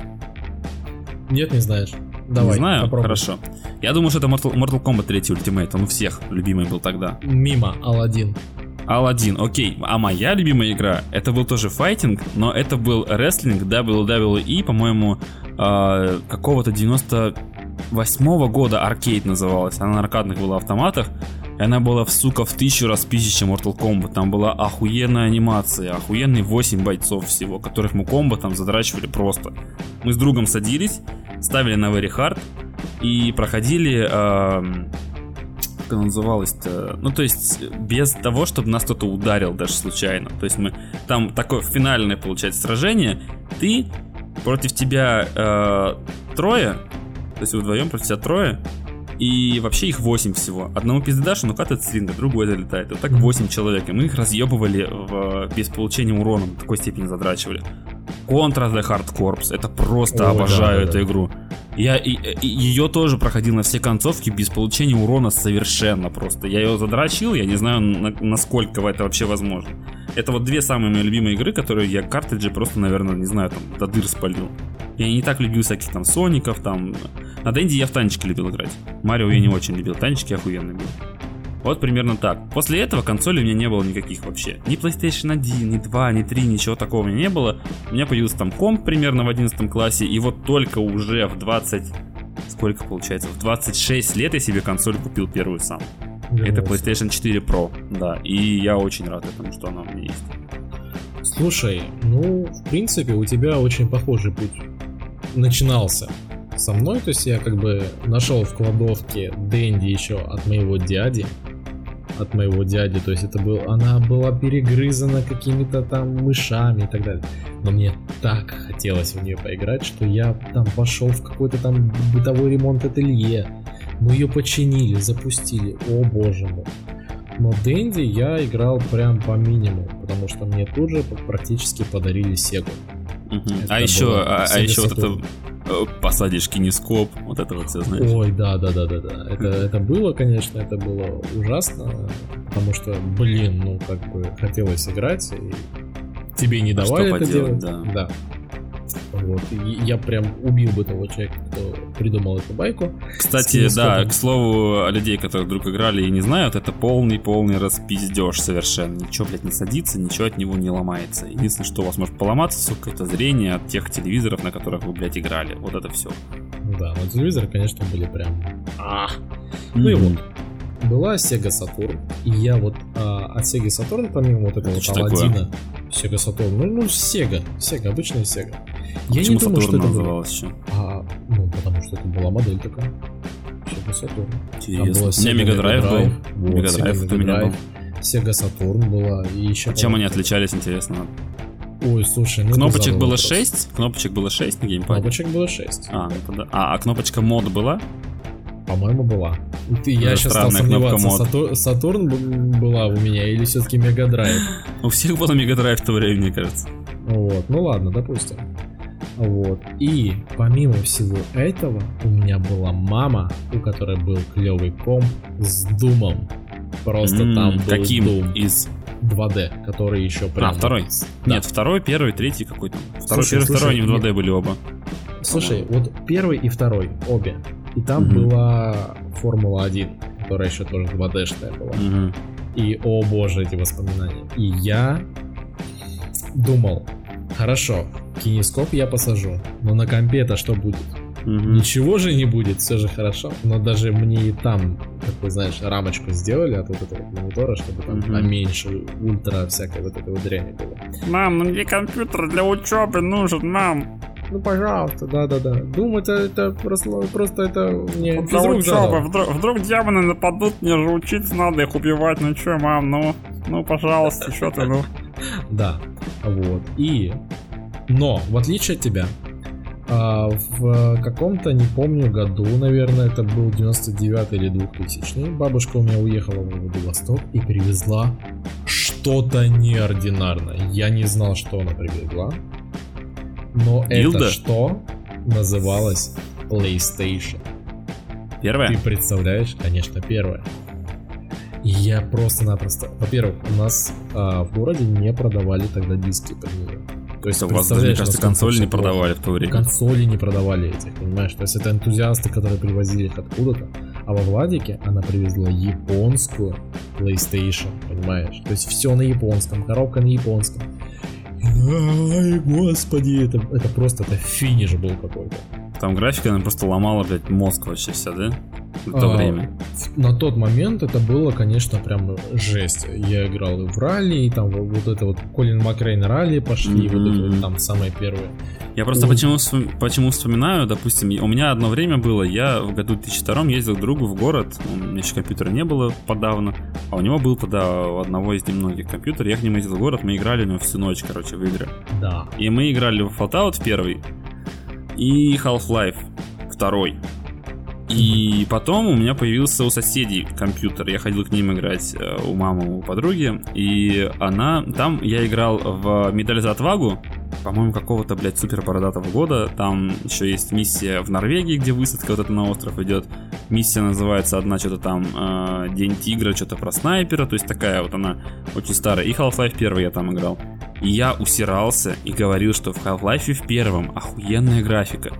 Нет, не знаешь. Давай, не знаю, попробуй. хорошо. Я думаю, что это Mortal, Mortal Kombat 3 Ultimate, он у всех любимый был тогда. Мимо, Алладин. Алладин, окей. А моя любимая игра, это был тоже файтинг, но это был рестлинг WWE, по-моему, э, какого-то 98 -го года аркейд называлась. Она на аркадных была автоматах. И она была, сука, в тысячу раз пизже, чем Mortal Kombat. Там была охуенная анимация, охуенные 8 бойцов всего, которых мы комбо там задрачивали просто. Мы с другом садились, ставили на Very Hard и проходили... Э, как она называлась-то? Ну, то есть, без того, чтобы нас кто-то ударил даже случайно. То есть, мы... Там такое финальное, получается, сражение. Ты, против тебя э, трое, то есть, вдвоем против тебя трое, и вообще их 8 всего. Одному пиздедаш, он укатывает слинга, другой залетает. вот так 8 человек. И мы их разъебывали в, без получения урона. В такой степени задрачивали. Contra the Hard Corps. Это просто Ой, обожаю да, эту да. игру. Я и, и, ее тоже проходил на все концовки без получения урона совершенно просто. Я ее задрачил, я не знаю, на, насколько это вообще возможно. Это вот две самые мои любимые игры, которые я картриджи просто, наверное, не знаю, там, до дыр спалил. Я не так любил всяких там Соников, там... На Дэнди я в танчики любил играть. Марио я не очень любил, танчики охуенные были. Вот примерно так. После этого консоли у меня не было никаких вообще. Ни PlayStation 1, ни 2, ни 3, ничего такого у меня не было. У меня появился там комп примерно в 11 классе, и вот только уже в 20... Сколько получается? В 26 лет я себе консоль купил первую сам. Это PlayStation 4 Pro, да. И я очень рад этому, что она у меня есть. Слушай, ну, в принципе, у тебя очень похожий путь начинался со мной, то есть я как бы нашел в кладовке Дэнди еще от моего дяди, от моего дяди, то есть это был, она была перегрызана какими-то там мышами и так далее. Но мне так хотелось в нее поиграть, что я там пошел в какой-то там бытовой ремонт ателье. Мы ее починили, запустили. О боже мой. Но Дэнди я играл прям по минимуму, потому что мне тут же практически подарили Сегу. Угу. А еще, а, а еще вот это Э, посадишь кинескоп, вот это вот все, знаешь. Ой, да, да, да, да, да. Это, это было, конечно, это было ужасно, потому что, блин, ну как бы хотелось играть, и тебе не а давали а это делать. Да. да. Вот. И я прям убил бы того человека, кто придумал эту байку. Кстати, да, к слову, о людей, которые вдруг играли и не знают, это полный-полный распиздеж совершенно. Ничего, блядь, не садится, ничего от него не ломается. Единственное, что у вас может поломаться, сука, это зрение от тех телевизоров, на которых вы, блядь, играли. Вот это все. Да, но телевизоры, конечно, были прям... А. Ну и вот, была Sega Saturn, и я вот а, от Sega Saturn, помимо вот этого вот Аладдина, Sega Saturn, ну, ну, Sega, Sega, обычная Sega. А я не думаю, что это называлось еще? А, ну, потому что это была модель такая. Sega Saturn. Интересно. У меня Mega Drive был. Mega Drive у меня был. Sega Saturn была. И еще а чем они отличались, интересно? Ой, слушай, ну Кнопочек было 6? Кнопочек было 6 на геймпаде? Кнопочек было 6. А, ну, а, а кнопочка мод была? По-моему, была. Ты, я сейчас стал сомневаться, Сатур, Сатурн была у меня или все-таки Mega Drive? У всех была Mega Drive в то время, мне кажется. Вот, ну ладно, допустим. Вот. И помимо всего этого, у меня была мама, у которой был клевый комп с думом. Просто mm, там был каким Doom. из 2D, который еще прям... А, второй? Да. Нет, второй, первый, третий какой-то. Второй, слушай, первый, слушай, второй, они в 2D нет. были оба. Слушай, вот первый и второй, обе. И там mm-hmm. была Формула-1, которая еще тоже 2D-шная была. Mm-hmm. И, о боже, эти воспоминания. И я думал, хорошо, кинескоп я посажу, но на компе-то что будет? Ничего же не будет, все же хорошо. Но даже мне и там, такой, знаешь, рамочку сделали от вот этого монитора, чтобы там угу. поменьше ультра всякой вот этой вот дряни было. Мам, ну мне компьютер для учебы нужен, мам. Ну, пожалуйста, да-да-да. Думать, это просто, просто это не вот физрук учеба. Вдруг, вдруг демоны нападут, мне же учиться надо их убивать. Ну что, мам, ну, ну, пожалуйста, что ты, ну. Да, вот. И... Но, в отличие от тебя, а, в каком-то, не помню, году, наверное, это был 99 или 2000 бабушка у меня уехала в Владивосток и привезла что-то неординарное. Я не знал, что она привезла. Но Илда? это что называлось PlayStation. Первое? Ты представляешь? Конечно, первое. Я просто-напросто... Во-первых, у нас а, в городе не продавали тогда диски под нее. То есть, у вас даже, мне кажется, консоли не продавали в то время. Консоли не продавали этих, понимаешь? То есть это энтузиасты, которые привозили их откуда-то. А во Владике она привезла японскую PlayStation, понимаешь? То есть все на японском, коробка на японском. Ай, господи, это, это просто это финиш был какой-то. Там графика, она просто ломала, блядь, мозг вообще вся, да? В то а, время. На тот момент это было, конечно, прям жесть. Я играл и в ралли, и там вот это вот Колин Макрейн ралли пошли, mm-hmm. вот это вот там самое первое. Я просто почему, почему вспоминаю, допустим, у меня одно время было, я в году 2002 ездил к другу в город, у меня еще компьютера не было подавно, а у него был тогда у одного из немногих компьютеров, я к нему ездил в город, мы играли у него всю ночь, короче, в игры. Да. И мы играли в Fallout первый, и Half-Life 2. И потом у меня появился у соседей компьютер. Я ходил к ним играть э, у мамы, у подруги. И она... Там я играл в «Медаль за отвагу», по-моему, какого-то, блядь, супер бородатого года. Там еще есть миссия в Норвегии, где высадка вот это на остров идет. Миссия называется одна что-то там э, День тигра, что-то про снайпера. То есть такая вот она очень старая. И Half-Life 1 я там играл. И я усирался и говорил, что в Half-Life в первом охуенная графика.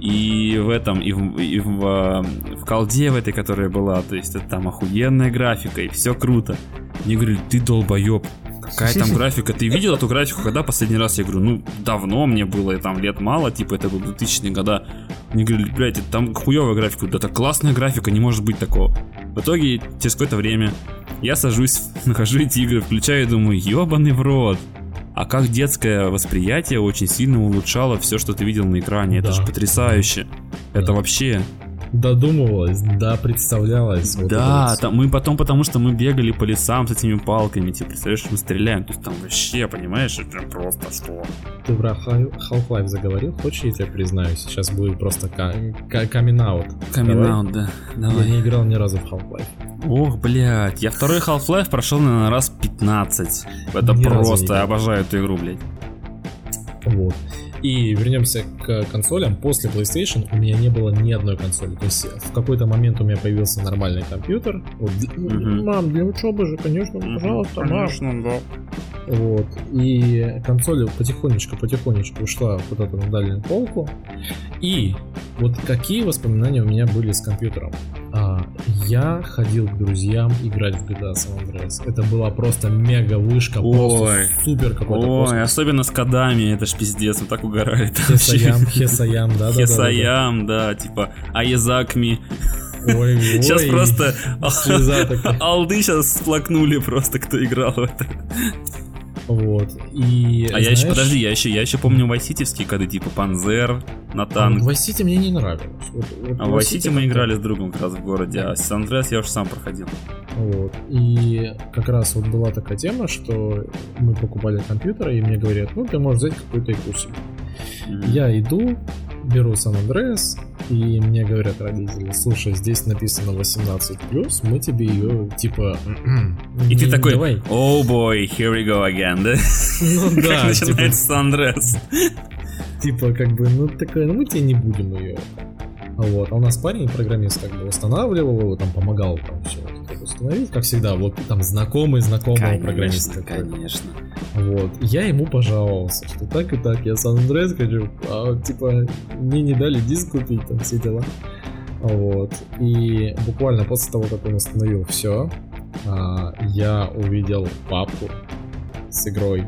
И в этом, и в, и в, в колде в этой, которая была, то есть это там охуенная графика, и все круто. Мне говорили, ты долбоеб, какая там графика? Ты видел эту графику, когда последний раз? Я говорю, ну, давно мне было, там лет мало, типа, это был 2000-е года. Мне говорили, блядь, там хуевая графика. Да это классная графика, не может быть такого. В итоге, через какое-то время, я сажусь, нахожу эти игры, включаю и думаю, ебаный в рот а как детское восприятие очень сильно улучшало все, что ты видел на экране. Это да. же потрясающе. Да. Это вообще додумывалась, да, представлялась. Вот да, там, мы потом, потому что мы бегали по лесам с этими палками, типа, представляешь, мы стреляем, то есть там вообще, понимаешь, это просто что. Ты про Half-Life заговорил, хочешь я тебе признаю, сейчас будет просто камин-аут. Камин-аут, да, давай. Я не играл ни разу в Half-Life. Ох, блядь, я второй Half-Life прошел, наверное, раз 15. Это ни просто, я обожаю эту игру, блядь. Вот. И вернемся к консолям. После PlayStation у меня не было ни одной консоли. То есть в какой-то момент у меня появился нормальный компьютер. Вот, mm-hmm. Мам, для учебы же, конечно, пожалуйста, mm-hmm. Конечно, да. Вот. И консоль потихонечку-потихонечку ушла куда-то на дальнюю полку. И вот какие воспоминания у меня были с компьютером? А, я ходил к друзьям играть в GTA San Andreas. Это была просто мега вышка, Ой. просто супер какой-то Ой, космос. особенно с кодами, это ж пиздец, мы так угорали. Хесаям, Хесаям, да, да, Хесаям, да, типа Аязакми. Ой, сейчас ой, просто алды сейчас сплакнули просто, кто играл в это. Вот. И, а знаешь, я еще, подожди, я еще, я еще помню вайситевские коды, типа Панзер, Натан. А, Вайсити мне не нравилось. Вот, вот а в Вайсити мы играли с другом как раз в городе, а Андреас я уже сам проходил. Вот. И как раз вот была такая тема, что мы покупали компьютер, и мне говорят, ну ты можешь взять какую-то игру себе. Mm-hmm. Я иду, беру Сан Андреас, и мне говорят родители, слушай, здесь написано 18+, мы тебе ее, типа... И ты такой, давай. oh boy, here we go again, да? Ну да. Как начинается типа, Сан Андреас. Типа, как бы, ну такой, ну мы тебе не будем ее. Вот. А у нас парень, программист, как бы устанавливал его, там помогал там установить, как всегда, вот там знакомый знакомого конечно, программиста. Конечно. Вот. Я ему пожаловался, что так и так, я Сан Андреас хочу, а типа мне не дали диск купить, там все дела. Вот. И буквально после того, как он установил все, а, я увидел папку с игрой.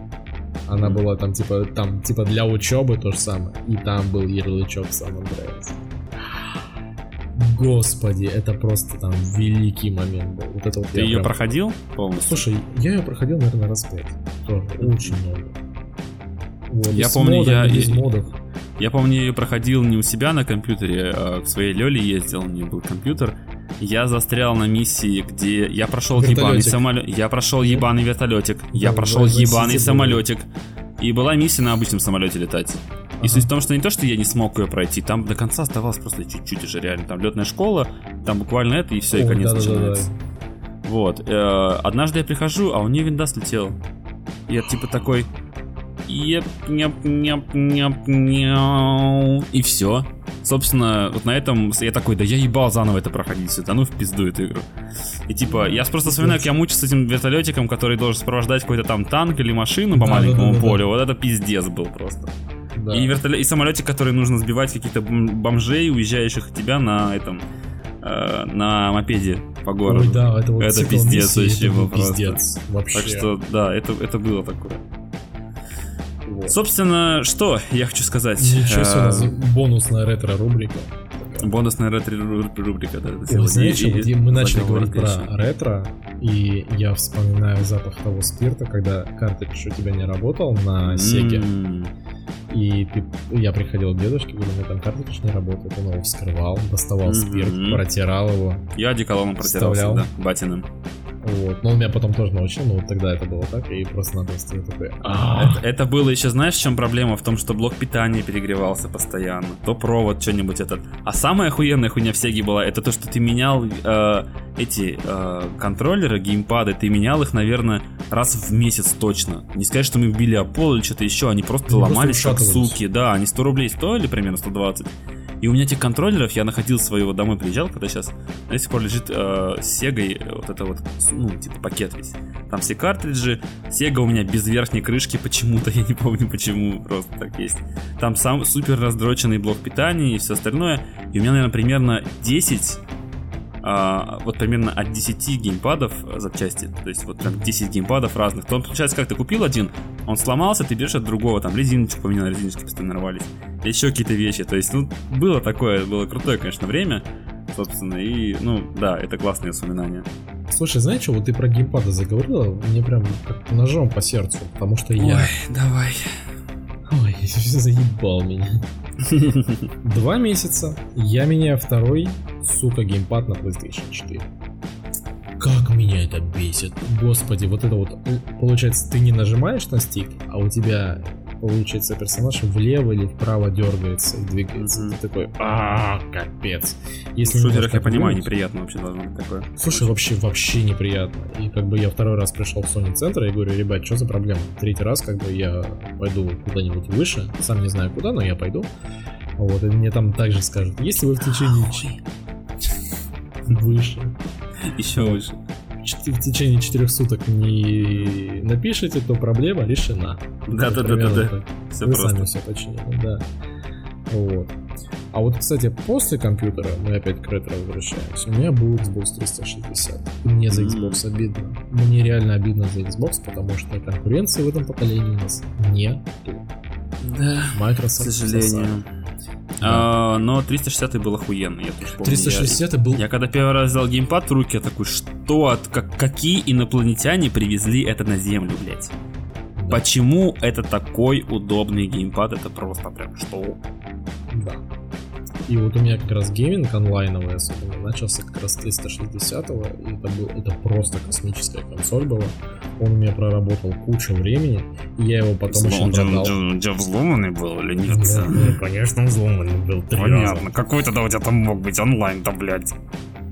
Она была там типа там типа для учебы то же самое. И там был ярлычок Сан Андреас. Господи, это просто там великий момент был. Вот это вот Ты ее прям- проходил полностью? Слушай, я ее проходил, наверное, раз пять. Очень много. Вот, Я помню, модами, я- без модов. Я помню, я ее проходил не у себя на компьютере, а к своей Лёле ездил, у нее был компьютер. Я застрял на миссии, где я прошел ебаный самолет. Я прошел ебаный вертолетик. Я Да, прошел ебаный самолетик. И была миссия на обычном самолете летать. И суть в том, что не то, что я не смог ее пройти, там до конца оставалось просто чуть-чуть уже реально. Там летная школа, там буквально это, и все, и Ой, конец начинается. Вот. э, однажды я прихожу, а у нее винда слетел. Я типа такой... И все. Собственно, вот на этом я такой, да я ебал заново это проходить все, да ну в пизду эту игру. И типа, я просто вспоминаю, как я мучился с этим вертолетиком, который должен сопровождать какой-то там танк или машину по Да, маленькому да, да, полю. Вот это пиздец был просто. Да. И, вертолет, и самолетик, который нужно сбивать каких-то бом- бомжей, уезжающих от тебя на этом э, на мопеде по городу. Ой, да, это вот Это пиздец вообще это был просто. пиздец. Вообще. Так что, да, это, это было такое. Вот. Собственно, что я хочу сказать. Ничего себе, у нас Э, бонусная ретро-рубрика. Бонусная ретро-рубрика, да, это знаешь, И- мы начали говорить про конечно. ретро, и я вспоминаю запах того спирта, когда картридж у тебя не работал на Сеге, М, и ты, я приходил к дедушке, говорю, у меня там картридж не работает, он его вскрывал, доставал Мгм. спирт, протирал его, Я одеколоном протирал Вставлял. всегда, батиным. Вот. Но он меня потом тоже научил, но вот тогда это было так, и просто-напросто я такой, «А, Это, это было еще, знаешь, в чем проблема? В том, что блок питания перегревался постоянно. То провод, что-нибудь этот. А самая охуенная хуйня в Сеге была, это то, что ты менял э, эти э, контроллеры, геймпады, ты менял их, наверное, раз в месяц точно. Не сказать, что мы били о пол или что-то еще, они просто Они просто ломались как ушатывались. суки. Да, они 100 рублей стоили, примерно 120. И у меня этих контроллеров, я находил своего домой, приезжал, когда сейчас до сих пор лежит э, с Сегой вот это вот, ну, типа пакет весь. Там все картриджи, Сега у меня без верхней крышки почему-то, я не помню почему, просто так есть. Там сам супер раздроченный блок питания и все остальное. И у меня, наверное, примерно 10 а, вот примерно от 10 геймпадов э, запчасти, то есть вот прям 10 геймпадов разных, то он получается как ты купил один, он сломался, ты берешь от другого, там резиночку поменял, резиночки постоянно рвались, и еще какие-то вещи, то есть, ну, было такое, было крутое, конечно, время, собственно, и, ну, да, это классные воспоминания. Слушай, знаешь, что, вот ты про геймпады заговорила, мне прям как ножом по сердцу, потому что я... давай. Ой, заебал меня. Два месяца я меняю второй, сука, геймпад на PlayStation 4. Как меня это бесит. Господи, вот это вот, получается, ты не нажимаешь на стик, а у тебя, получается, персонаж влево или вправо дергается и двигается. Мгм. Ты такой, а капец. В Если шутерах, немножко я понимаю, неприятно вообще должно быть такое. Слушай, вообще, вообще неприятно. И как бы я второй раз пришел в Sony центр и говорю, ребят, что за проблема? Третий раз как бы я пойду куда-нибудь выше, сам не знаю куда, но я пойду. Вот, и мне там также скажут, если вы в течение... Выше. Еще выше. В течение четырех суток не напишите, то проблема решена. Так. Все Вы просто. сами все починили, да. Вот. А вот, кстати, после компьютера, мы опять к ретро возвращаемся, у меня был Xbox 360. И мне за. Xbox обидно. Мне реально обидно за Xbox, потому что конкуренции в этом поколении у нас нет. Да. к Microsoft сожалению. А, но 360 был охуенный, я тоже помню. 360 был... Я когда первый раз взял геймпад в руки, я такой, что, от, как, какие инопланетяне привезли это на Землю, блядь? Да, Почему это такой удобный геймпад? Это просто прям что? да. И вот у меня как раз гейминг онлайновый особенно начался как раз с 360 и это, был, это просто космическая консоль была. Он у меня проработал кучу времени, и я его потом еще продал. взломанный был или Да, ну, конечно, взломанный был раза. Какой тогда у тебя там мог быть онлайн-то, блядь?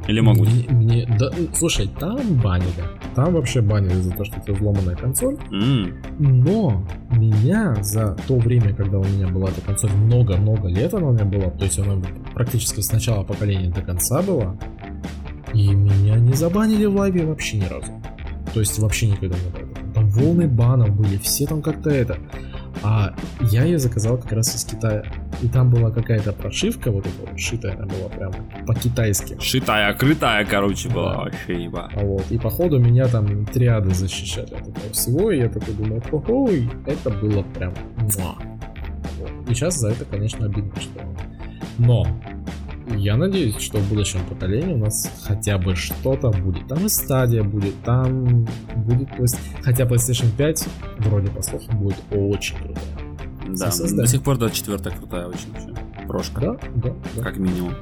Или мог быть? Мне, мне- да, слушай, там банили. Там вообще банили за то, что это взломанная консоль. М, Но меня за то время, когда у меня была эта консоль, много-много лет она у меня была, то есть она практически с начала поколения до конца была, и меня не забанили в лайве вообще ни разу. То есть вообще никогда не было. Там волны банов были, все там как-то это. А я ее заказал как раз из Китая. И там была какая-то прошивка, вот эта вот шитая, она была прям по-китайски. Шитая, крытая, короче, была Да. вообще еба. А Вот. И походу меня там триады защищали от этого всего, и я такой думаю, ой, это было прям муа. Вот. И сейчас за это, конечно, обидно, что... Но я надеюсь, что в будущем поколении у нас хотя бы что-то будет. Там и стадия будет, там будет... Хотя PlayStation 5, вроде по слухам, будет очень крутая. Да, до сих пор 24 крутая очень вообще. Прошка. Да, да, да. Как минимум.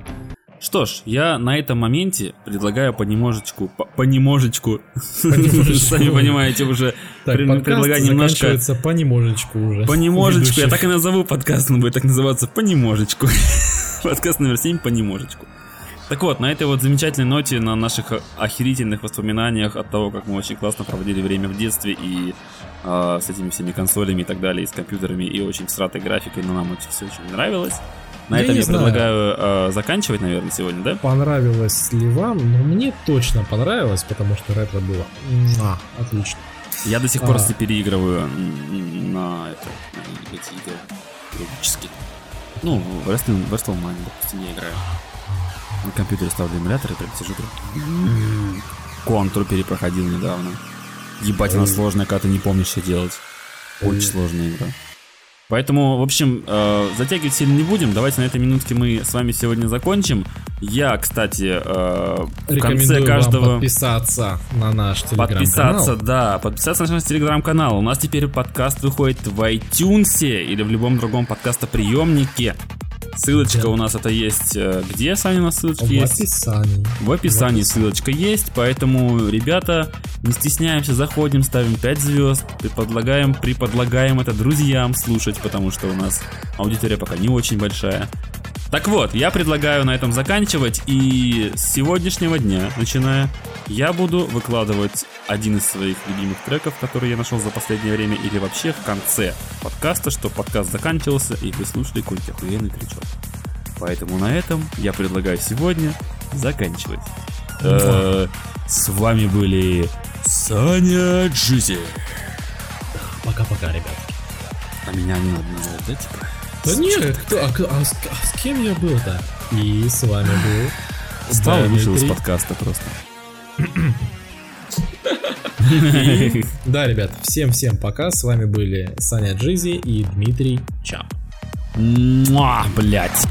Что ж, я на этом моменте предлагаю понемножечку, по, понемножечку, сами понимаете, уже предлагаю немножко... понемножечку уже. Понемножечку, я так и назову подкаст, он будет так называться, понемножечку. Подкаст номер 7 понемножечку. Так вот, на этой вот замечательной ноте, на наших охерительных воспоминаниях от того, как мы очень классно проводили время в детстве и э, с этими всеми консолями и так далее, и с компьютерами, и очень сратой графикой, но нам очень все очень нравилось. На я этом я знаю. предлагаю э, заканчивать, наверное, сегодня, да? Понравилось ли вам? Ну, мне точно понравилось, потому что ретро было. А, отлично. Я до сих пор а... переигрываю на, это, на эти игры периодически. Ну, в Wrestling, WrestleMania, допустим, я играю. На компьютере ставлю эмулятор и прям сижу. Контур перепроходил недавно. Ебать, она сложная, когда ты не помнишь, что делать. Очень сложная игра. Поэтому, в общем, э, затягивать сильно не будем. Давайте на этой минутке мы с вами сегодня закончим. Я, кстати, э, в конце каждого... Подписаться на наш телеграм-канал. Подписаться, да, подписаться на наш телеграм-канал. У нас теперь подкаст выходит в iTunes или в любом другом подкастоприемнике. Ссылочка да. у нас это есть. Э, где, Саня, у нас ссылочка в есть? В описании. В описании ссылочка есть, поэтому, ребята, не стесняемся, заходим, ставим 5 звезд, предлагаем, приподлагаем это друзьям слушать, потому что у нас аудитория пока не очень большая. Так вот, я предлагаю на этом заканчивать, и с сегодняшнего дня, начиная, я буду выкладывать один из своих любимых треков, который я нашел за последнее время, или вообще в конце подкаста, что подкаст заканчивался, и вы слушали какой-нибудь охуенный крючок. Поэтому на этом я предлагаю сегодня заканчивать. Э, с вами были Саня Джизи. Пока-пока, ребят. А меня не надо называть, да, типа? Да нет, кто, а, а, а, с кем я был-то? И с вами был... Стал вышел из подкаста просто. Да, ребят, всем-всем пока. С вами были Саня Джизи и Дмитрий Чап. Муа, блять.